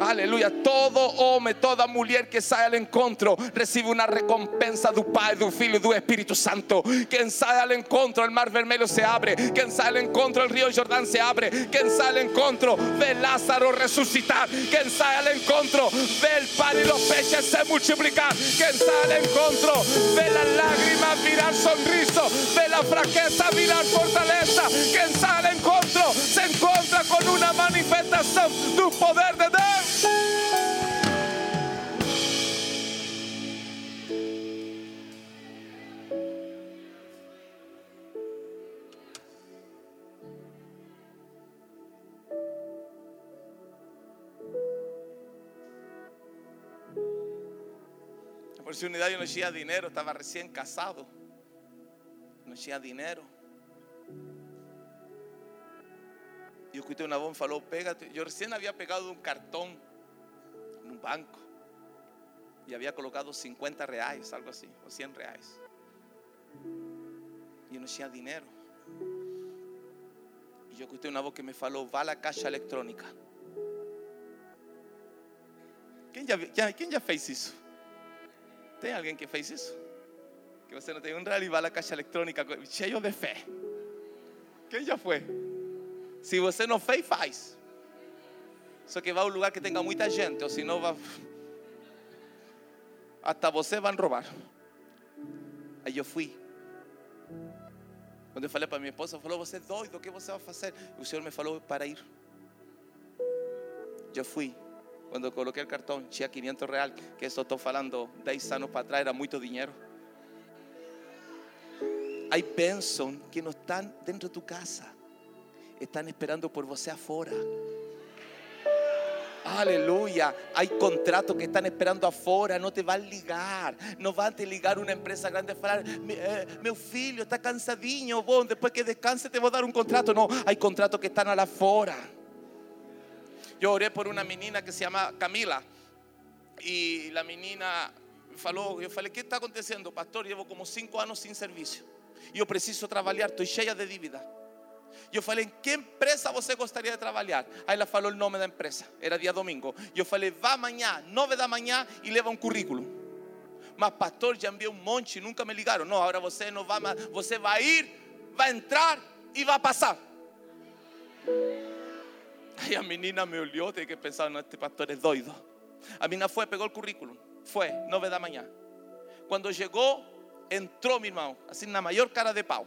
Aleluia. Todo homem, toda mulher que sai ao encontro recebe uma recompensa do Pai, do Filho e do Espírito Santo. Quem sai ao encontro, o mar vermelho se abre. Quem sai ao encontro, o rio Jordão se abre. Quem sai ao encontro, vê Lázaro ressuscitar. Quem sai ao encontro, vê o pan e os peixes se multiplicar. Quem sai ao encontro, vê a lágrima virar sorriso. Vê a fraqueza virar fortaleza. Quem sai ao encontro, se encontra com uma manifestação do poder de. La oportunidad yo no tenía dinero, estaba recién casado. No tenía dinero. Yo escuché una voz, falou, pégate. Yo recién había pegado un cartón en un banco. Y había colocado 50 reales, algo así, o 100 reales. Yo no tenía dinero. Y yo escuché una voz que me falou, va a la caixa electrónica. ¿Quién ya, ya- ¿Quién ya fez isso? Tem alguém que fez isso? Que você não tem um e vai à caixa eletrônica co- cheio de fé. Quem já foi? Se você não fez, faz. Só que vai a um lugar que tenha muita gente, ou senão vai. Até você vão roubar. Aí eu fui. Quando eu falei para minha esposa, falou: Você é doido, o que você vai fazer? O Senhor me falou para ir. Eu fui. Quando coloquei o cartão, tinha 500 reais, que isso estou falando 10 anos para trás, era muito dinheiro. Hay bênçãos que não estão dentro de tu casa, estão esperando por você afuera. Aleluya. Hay contratos que están esperando afuera. No te van a ligar. No van a te ligar una empresa grande. "Mi- eh, meu filho está cansadinho. Bom, después que descanse te voy a dar un contrato. No, hay contratos que están lá fora. Yo oré por una menina que se llama Camila. Y la menina falou, eu falei, o que está acontecendo? Pastor, llevo como cinco anos sem serviço. E eu preciso trabalhar, estou cheia de dívida. Eu falei, em que empresa você gostaria de trabalhar? Aí ela falou o nome da empresa, era dia domingo. Eu falei, vá amanhã, nove da manhã e leva um currículo. Mas pastor, já enviei um monte, nunca me ligaram. Não, agora você não vai, você vai ir, vai entrar e vai passar. Aí a menina me olhou, tem que pensar, não, este pastor é doido. A menina foi, pegou o currículo, foi, nove da manhã. Quando chegou, entrou, meu irmão, assim na maior cara de pau.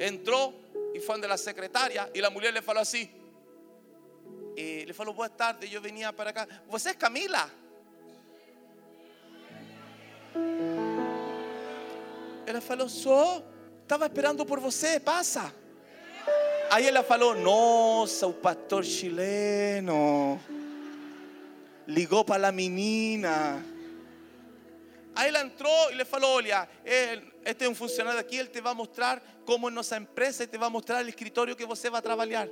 Entrou e foi onde a secretária e a mulher lhe falou assim. eh, le falou, boa tarde, eu venia para cá. Você é Camila? Ela falou, sou. Estava esperando por você, passa. Aí ela falou, nossa, o pastor chileno ligou para a menina. Aí ela entrou e le falou: Olha, ele- este é um funcionário aqui, ele te vai mostrar como é nossa empresa e te vai mostrar o escritório que você vai trabalhar.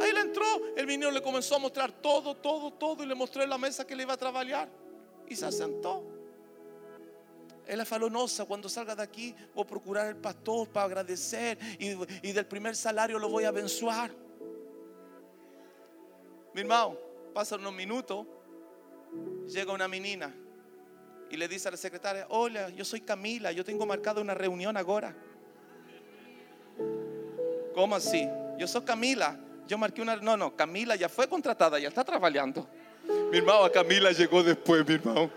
Aí ele entrou, o menino le começou a mostrar todo, todo, todo e le mostrou a mesa que ele ia trabalhar. E se sentou. Ela falou: Nossa, quando salga daqui, vou procurar o pastor para agradecer e, e del primeiro salário lo vou abençoar. Meu irmão, passa uns minutos. Llega una menina y le dice a la secretaria, hola, yo soy Camila, yo tengo marcada una reunión ahora. ¿Cómo así? Yo soy Camila, yo marqué una... No, no, Camila ya fue contratada, ya está trabajando. Mi hermano, a Camila llegó después, mi hermano.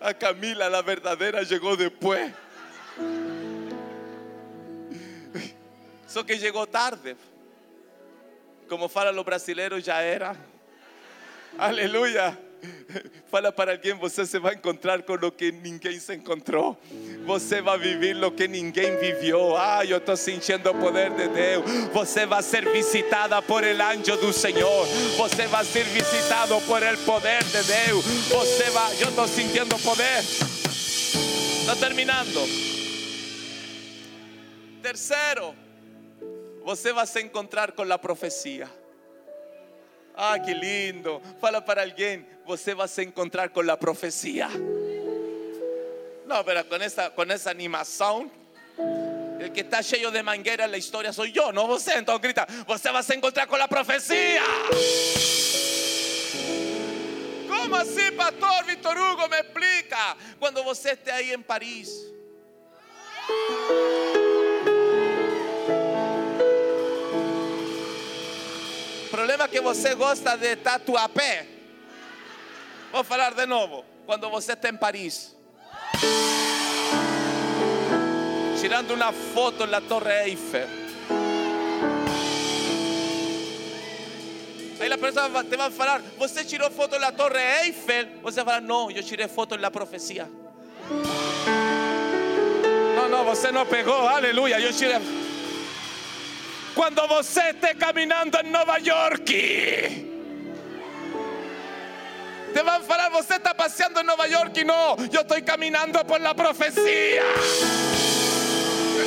A Camila, la verdadera, llegó después. Eso que llegó tarde. Como fala los brasileiros, já era. Aleluia. Fala para alguém, você se vai encontrar com o que ninguém se encontrou. Você vai viver o que ninguém viveu. Ah, eu estou sentindo o poder de Deus. Você vai ser visitada por el anjo do Senhor. Você vai ser visitado por el poder de Deus. Você vai, eu estou sentindo o poder. Está terminando. Terceiro, você vai se encontrar com a profecia. Ah, que lindo. Fala para alguém, você vai se encontrar com a profecia. Não, pero com essa, com essa animação, el que está cheio de mangueira na história sou eu, não você. Então grita, você vai se encontrar com a profecia. Como assim, pastor Vitor Hugo? Me explica. Quando você estiver aí em Paris. Problema que você gosta de tatuapé. Vou falar de novo. Quando você está em Paris, tirando uma foto na Torre Eiffel. Aí a pessoa te vai falar: Você tirou foto na Torre Eiffel? Você vai falar: Não, eu tirei foto na profecia. Não, não, você não pegou. Aleluia. Eu tirei. Quando você estiver caminhando em Nova York. Te van a falar, você está passeando em Nova York. Não, eu estou caminhando por la profecia.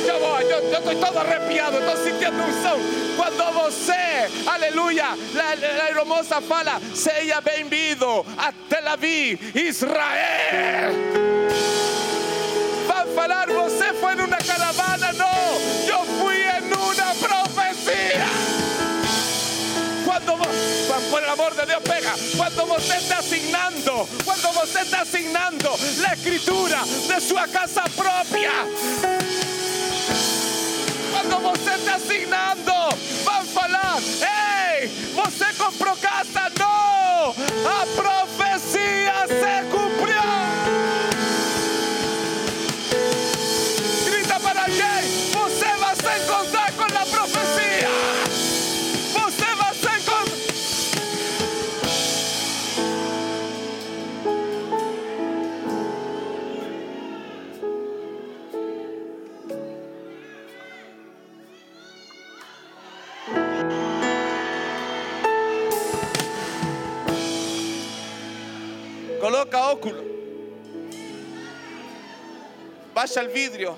Eu vou, eu, eu estou todo arrepiado, estou sentindo um som. Quando você, aleluia, a aeromoça fala, seja bem-vindo a Tel Aviv, Israel. Van a falar, você foi numa caravana? Não, eu por el amor de Deus, pega. Quando você está asignando, quando você está asignando a escritura de sua casa própria. Quando você está asignando, vão falar: Ei, você comprou casa? Não, a profecia se cumpriu. Coloca óculo. Baixa el vidrio.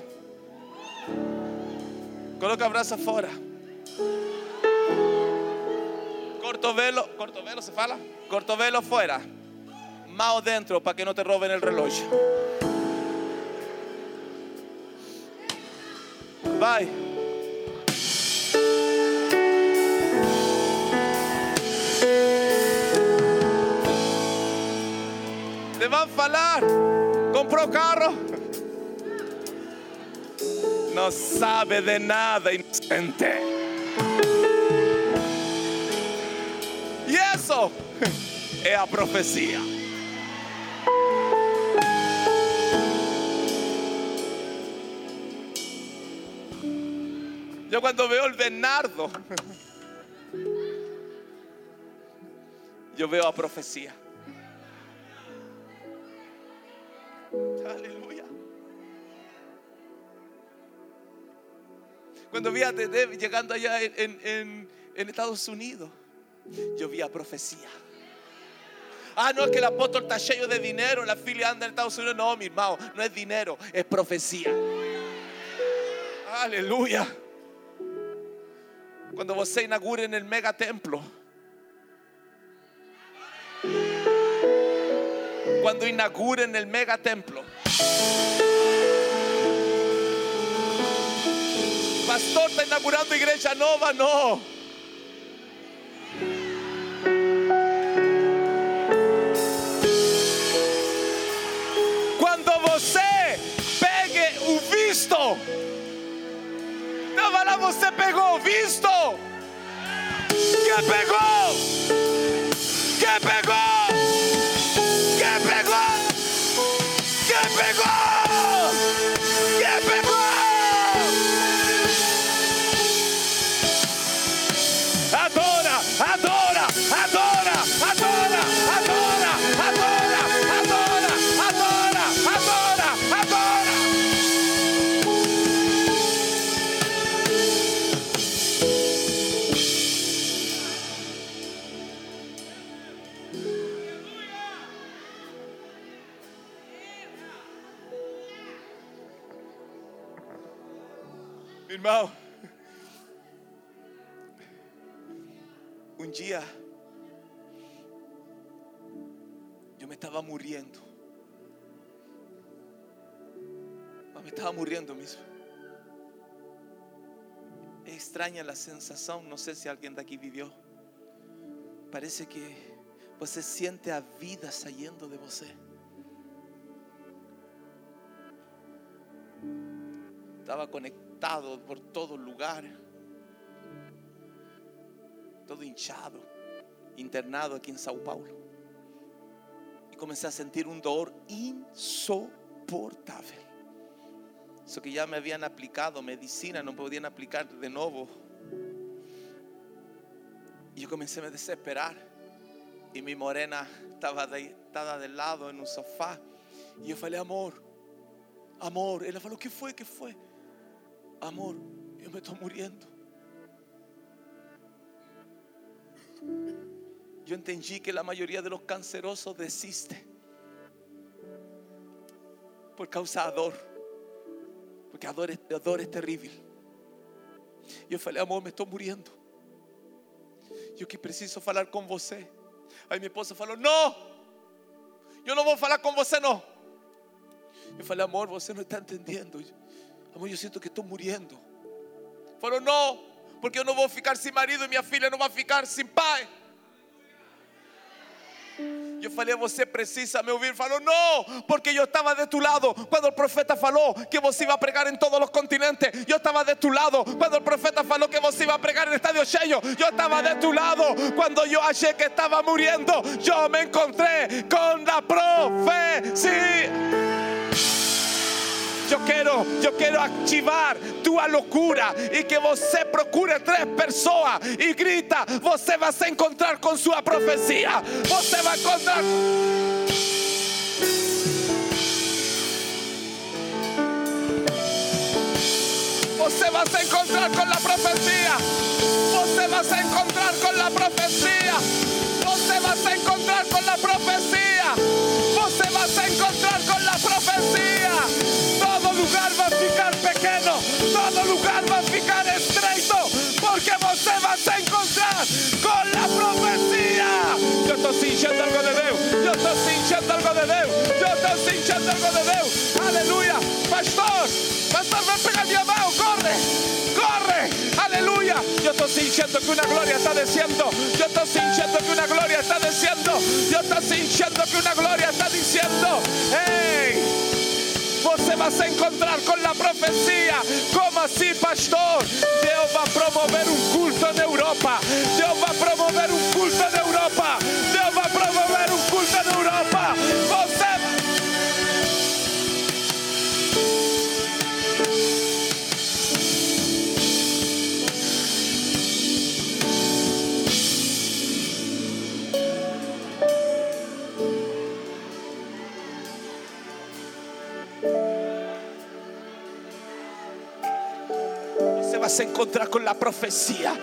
Coloca. Corto velo, corto velo se fala. Corto velo fuera. Mao dentro para que no te roben el reloj. Vai. Te van a falar. Compró carro. No sabe de nada, inocente. Y eso es a profecía. Yo cuando veo el Bernardo, yo veo a profecía. Cuando vi a Tede llegando allá en, en- Estados Unidos, yo vi a profecía. Ah, no es que el apóstol está lleno de dinero, la filia anda en Estados Unidos. No, mi hermano, no es dinero, es profecía. Aleluya. Cuando você inaugure en el mega templo. Cuando inauguren el mega templo. Pastor, está inaugurando iglesia nova, no. Quando você pegue o visto, não vai lá, você pegou o visto. Que pegou? Que pegou? Irmão, um dia eu me estava morrendo, mas me estava morrendo mesmo. É estranha a sensação, não sei se alguém daqui viveu. Parece que pues, você sente a vida saindo de você. ¿eh? Estava conectado por todo lugar todo hinchado, internado aquí en Sao Paulo. Y comencé a sentir un dolor insoportable. Eso que ya me habían aplicado medicina, no podían aplicar de nuevo. Y yo comencé a desesperar. Y mi morena estaba de lado en un sofá. Y yo falei, amor, amor. Ella falou, ¿qué fue? ¿Qué fue? Amor, yo me estoy muriendo. Yo entendí que la mayoría de los cancerosos desiste por causa de dor, porque a dor, es- es terrible. Yo falei, amor, me estou muriendo. Eu que preciso falar com você. Aí minha esposa falou, não, eu não vou falar com você não. Eu falei, amor, você não está entendendo. Amor, eu sinto que estou muriendo. Falou, não, porque eu não vou ficar sem marido e minha filha não vai ficar sem pai. Eu falei, você precisa me ouvir. Falou, não, porque eu estava de tu lado quando o profeta falou que você ia pregar em todos os continentes. Eu estava de tu lado quando o profeta falou que você ia pregar em estádio cheio. Eu estava de tu lado quando eu achei que estava muriendo. Eu me encontrei com a profecia. Yo quero, yo quero ativar tua loucura e que você procure três pessoas e grita, você vai se encontrar com sua profecia. Você vai encontrar Você vai se encontrar com a profecia. Você vai se encontrar com a profecia. Você vai se encontrar com a profecia. Você vai se encontrar com a profecia. Todo lugar va a ficar pequeño, todo lugar va a ficar estrecho, porque você vai se encontrar con la profecía. Yo estoy sintiendo algo de Dios, yo estoy sintiendo algo de Dios, yo estoy sintiendo algo de Dios. Aleluya, pastor, pastor, ven, pega mi mano, corre corre, aleluya. Yo estoy sintiendo que una gloria está diciendo, yo estoy sintiendo que una gloria está diciendo, yo estoy sintiendo que una gloria está diciendo, hey. Você vai se encontrar com a profecia. Como assim, pastor? Deus vai promover um culto na Europa. Deus vai promover um culto na Europa. Vai se encontrar com a profecia.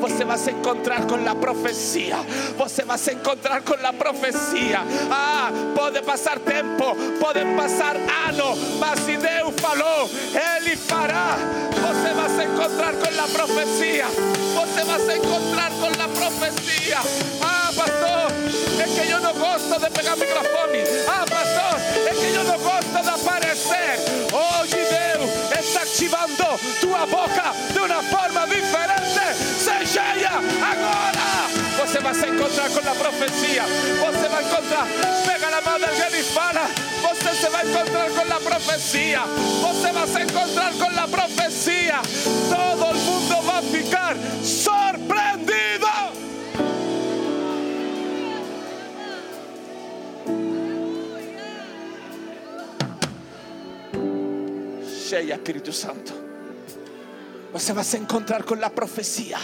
Você vai se encontrar com a profecia. Você vai se encontrar com a profecia. Ah, pode passar tempo, podem passar anos, mas se Deus falou, Ele fará. Você vai se encontrar com a profecia. Você vai se encontrar com a profecia. Ah, pastor, é que eu não gosto de pegar microfone. Ah, pastor, é que eu não gosto de aparecer. Hoje Deus está ativando tua de uma forma diferente. Se cheia agora. Você vai se encontrar com a profecia. Você vai encontrar. Pega na mão de alguém e fala. Você se vai encontrar com a profecia. Você vai se encontrar com a profecia. Todo mundo vai ficar surpreendido. cheia, Espírito Santo. Vai se encontrar com a profecia.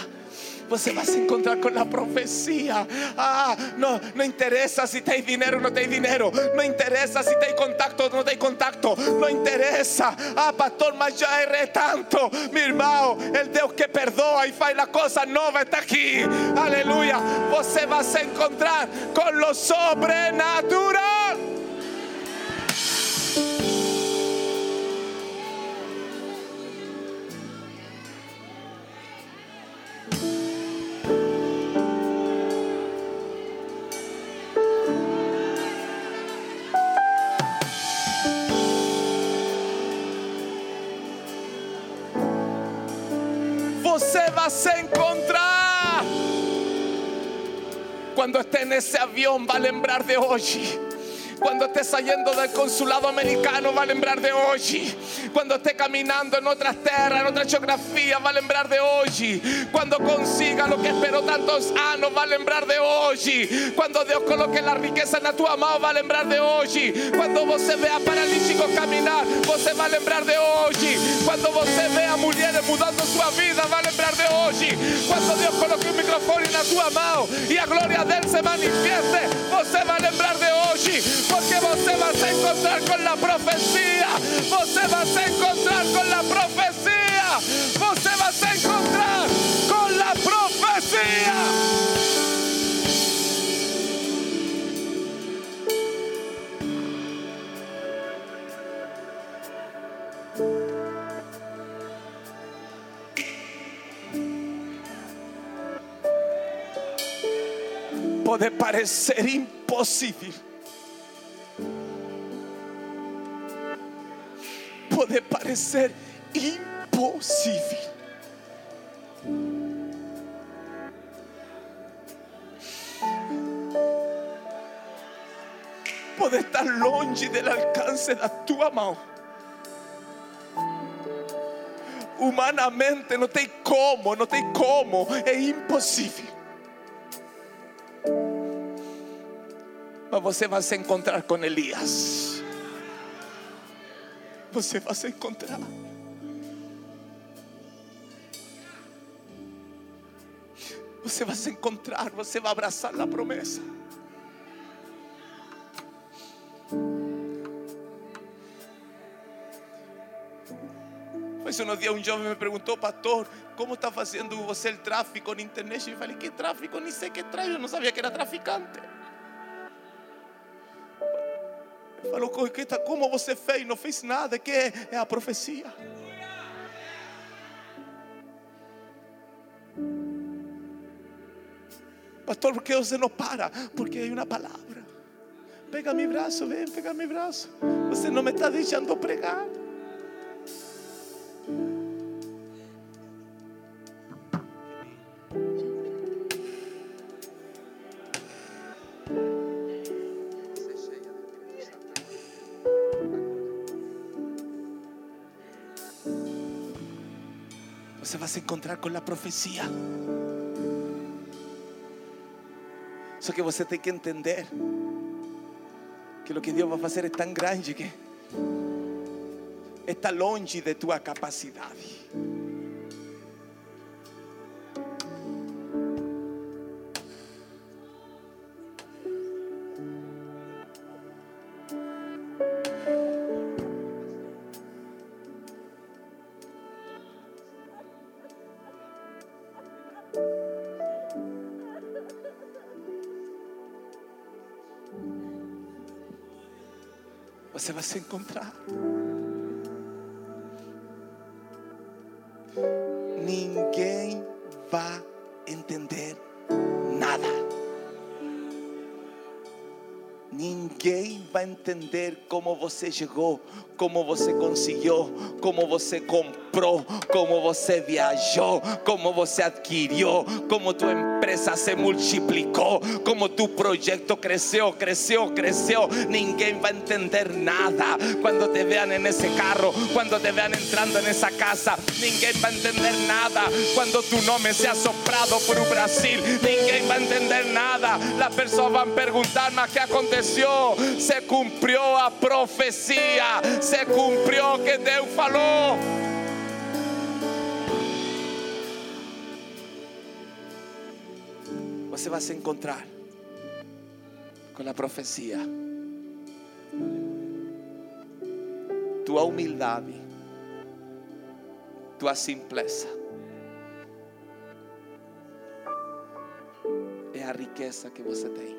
Você vai se encontrar com a profecia. Ah, não, não interessa se tem dinheiro ou não tem dinheiro. Não interessa se tem contato ou não tem contato. Não interessa. Ah, pastor, mas já errei tanto. Meu irmão, o Deus que perdoa e faz a coisa nova está aqui. Aleluia. Você vai se encontrar com o sobrenatural. Vai se encontrar. Quando esteja nesse avião, vai lembrar de hoje. Cuando esté saliendo del consulado americano va a lembrar de hoy. Cuando esté caminando en otras tierras, en otra geografía, va a lembrar de hoy. Cuando consiga lo que esperó tantos años, va a lembrar de hoy. Cuando Dios coloque la riqueza en tu mano, va a lembrar de hoy. Cuando você vea paralíticos caminar, você va a lembrar de hoy. Cuando você vea mujeres mudando su vida, va a lembrar de hoy. Cuando Dios coloque un micrófono en tu mano y a gloria de Él se manifieste, você va a lembrar de hoy. Porque você vai se encontrar com a profecia. Você vai se encontrar com a profecia. Você vai se encontrar com a profecia. Pode parecer impossível. Pode parecer impossível. Pode estar longe do alcance da tua mão. Humanamente não tem como, não tem como, é impossível. Mas você vai se encontrar com Elias. Você vai se encontrar. Você vai se encontrar, você vai abraçar a promessa. Mas um dia um jovem me perguntou, pastor, como está fazendo você o tráfico na internet? Eu falei, que tráfico? Nem sei que tráfico, eu não sabia que era traficante. Falou, como você fez? Não fez nada, que é a profecia. Pastor, por que você não para? Porque há uma palavra. Pega mi braço, vem, pega mi braço. Você não me está deixando pregar. Encontrar com a profecia. Só que você tem que entender que lo que Deus vai fazer é tão grande que está longe de tua capacidade. Entender como você chegou, como você conseguiu, como você comprou, como você viajou, como você adquiriu, como tua empresa se multiplicou, como tu projeto cresceu, cresceu, cresceu. Ninguém vai entender nada quando te vean nesse carro, quando te vean entrando nessa casa. Ninguém vai entender nada quando tu nome seja soprado por o Brasil. Ninguém vai entender nada. As pessoas vão perguntar: mas que aconteceu? Se cumpriu a profecia, se cumpriu o que Deus falou. Você vai se encontrar com a profecia. Tua humildade, tua simpleza é a riqueza que você tem.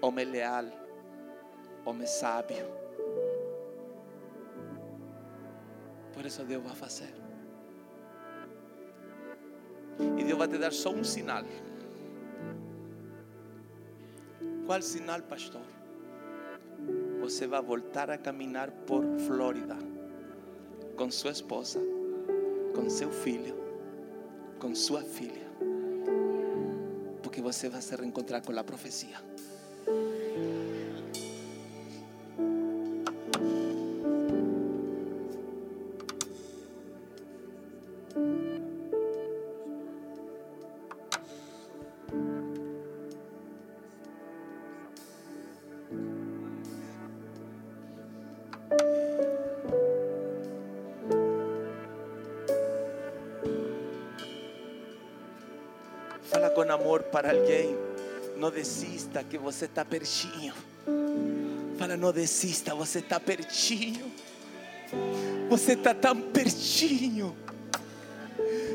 Homem leal, homem sábio. Por isso Deus vai fazer. E Deus vai te dar só um sinal. Qual sinal, pastor? Você vai voltar a caminhar por Flórida com sua esposa, com seu filho, com sua filha, porque você vai se reencontrar com a profecia. Para alguém. Não desista que você está pertinho. Fala, não desista, você está pertinho. Você está tão pertinho.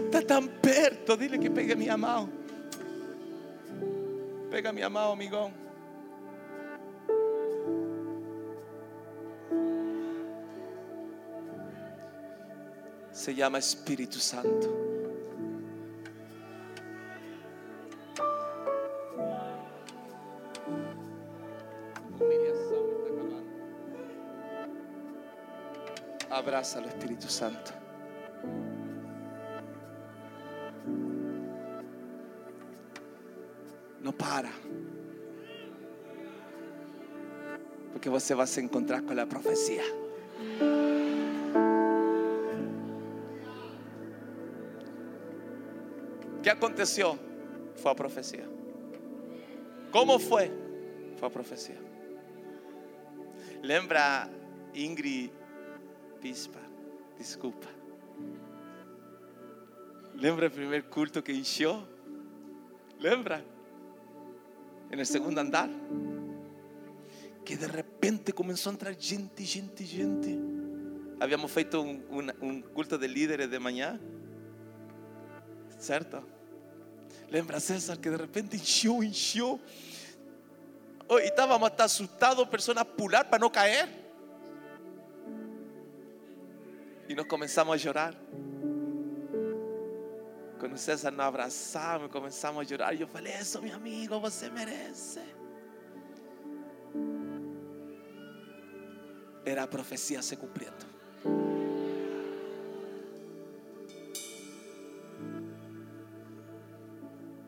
Está tão perto. Dile que pegue minha mão. Pega minha mão, amigão. Se llama Espíritu Santo. Abraça ao Espírito Santo. Não para. Porque você vai se encontrar com a profecia. O que aconteceu? Foi a profecia. Como foi? Foi a profecia. Lembra Ingrid Pispa? Desculpa. Lembra o primeiro culto que encheu? Lembra? No segundo andar. Que de repente começou a entrar gente, gente, gente. Habíamos feito um culto de líderes de manhã. Certo? Lembra César que de repente encheu, encheu. Oh, e estávamos até assustados, pessoas pular para não cair y nos comenzamos a llorar. Con César nos abrazamos y comenzamos a llorar. Yo falei, eso mi amigo, você merece. Era profecía se cumpliendo.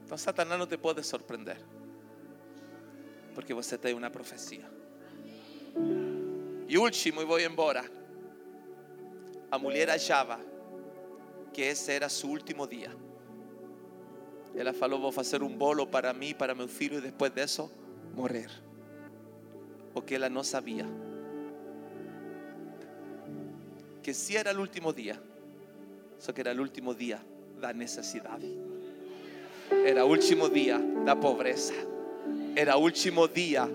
Entonces, Satanás no te puede sorprender. Porque você tem una profecía. Y último, y voy embora. A mulher achava que esse era seu último dia. Ela falou: Vou fazer um bolo para mim, para meu filho, e depois disso, morrer. O que ela não sabia. Que se era o último dia, só que era o último dia da necessidade. Era o último dia da pobreza. Era o último dia,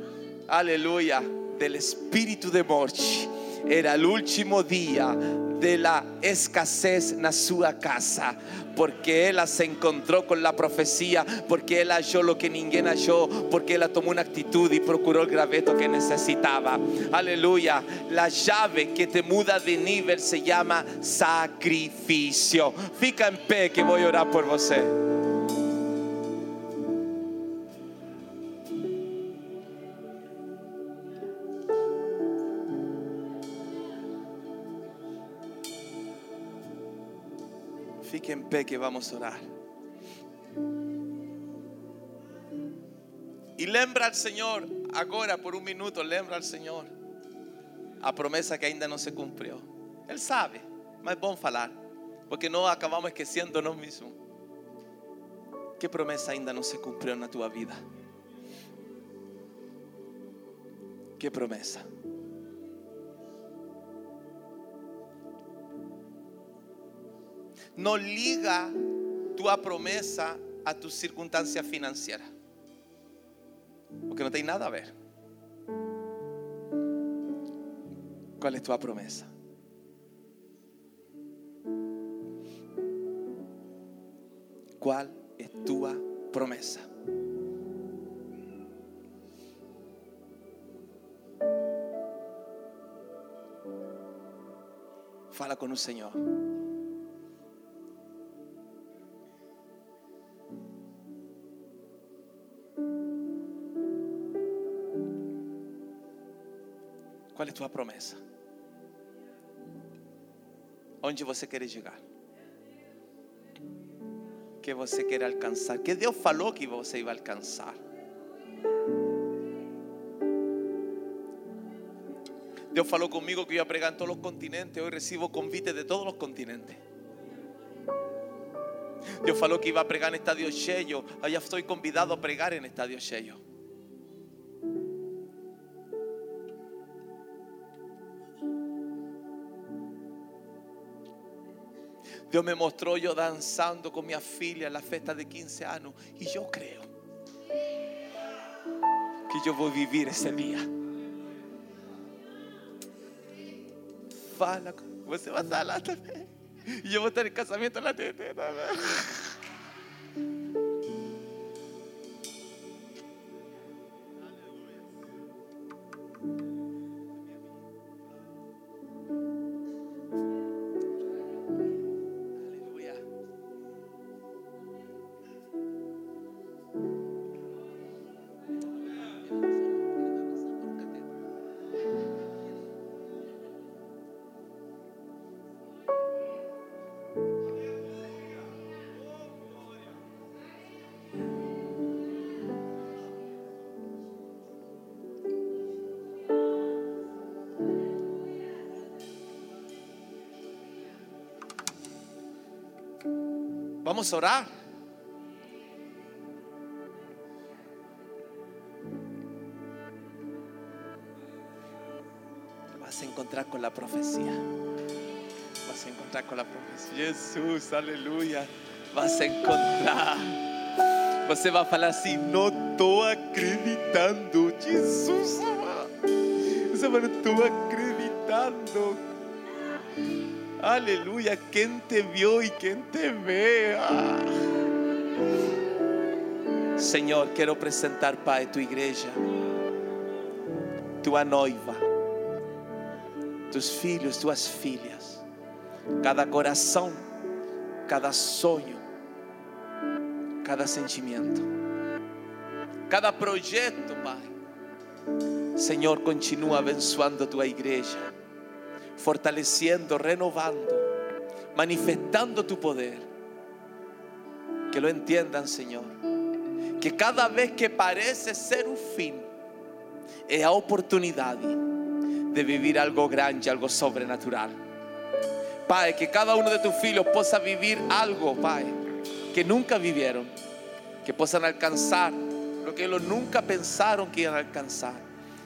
aleluia, del espírito de morte. Era o último dia de la escasez na sua casa, porque ela se encontrou com a profecia, porque ela achou lo que ninguém achou, porque ela tomou uma atitude e procurou o graveto que necessitava. Aleluia. La llave que te muda de nível se llama sacrifício. Fica em pé que vou orar por você. Pé que vamos orar. E lembra ao Senhor, agora por um minuto, lembra ao Senhor a promessa que ainda não se cumpriu. Ele sabe, mas é bom falar, porque não acabamos esquecendo nós mesmos. Que promessa ainda não se cumpriu na tua vida? Que promessa? No liga tua promessa a tu circunstância financeira. Porque não tem nada a ver. Qual é tua promessa? Qual é tua promessa? Fala com o Senhor. A tua promessa? Onde você quer chegar? Que você quer alcançar? Que Deus falou que você ia alcançar? Deus falou comigo que ia pregar em todos os continentes. Hoje recebo convite de todos os continentes. Deus falou que iba a pregar en estadio cheio. Allá estoy convidado a pregar en estadio cheio. Deus me mostrou eu dançando com minha filha na festa de 15 anos. E eu creio que eu vou viver esse dia. Fala, você vai estar lá também. E eu vou estar em casamento lá dentro também. Vamos a orar. Vas a encontrar con la profecía. Vas a encontrar con la profecía. Jesús, aleluya. Vas a encontrar. Você vai falar assim: não estou acreditando. Jesus. Você vai, não estou acreditando. Aleluya, quien te vio y quien te vea. Señor, quiero presentar, Pai, tu igreja, tua noiva, tus filhos, tuas filhas, cada coração, cada sonho, cada sentimento, cada projeto, Pai. Senhor, continua abençoando tua igreja, fortalecendo, renovando, manifestando tu poder. Que lo entiendan, Señor. Que cada vez que parece ser un fin, es a oportunidade de vivir algo grande, algo sobrenatural. Pai, que cada uno de tus filhos possa vivir algo, Pai, que nunca vivieron, que possam alcançar lo que ellos nunca pensaron que iban a alcanzar,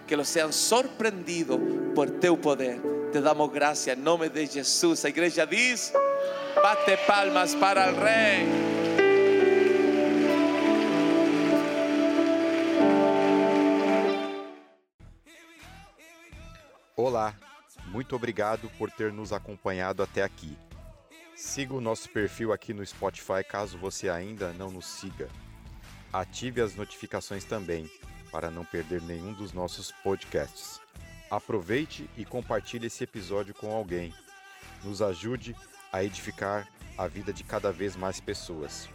que los sean sorprendidos por teu poder. Te damos gracias en nombre de Jesús. La iglesia dice, bate palmas para el Rey. Olá, muito obrigado por ter nos acompanhado até aqui. Siga o nosso perfil aqui no Spotify caso você ainda não nos siga. Ative as notificações também para não perder nenhum dos nossos podcasts. Aproveite e compartilhe esse episódio com alguém. Nos ajude a edificar a vida de cada vez mais pessoas.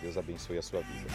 Deus abençoe a sua vida.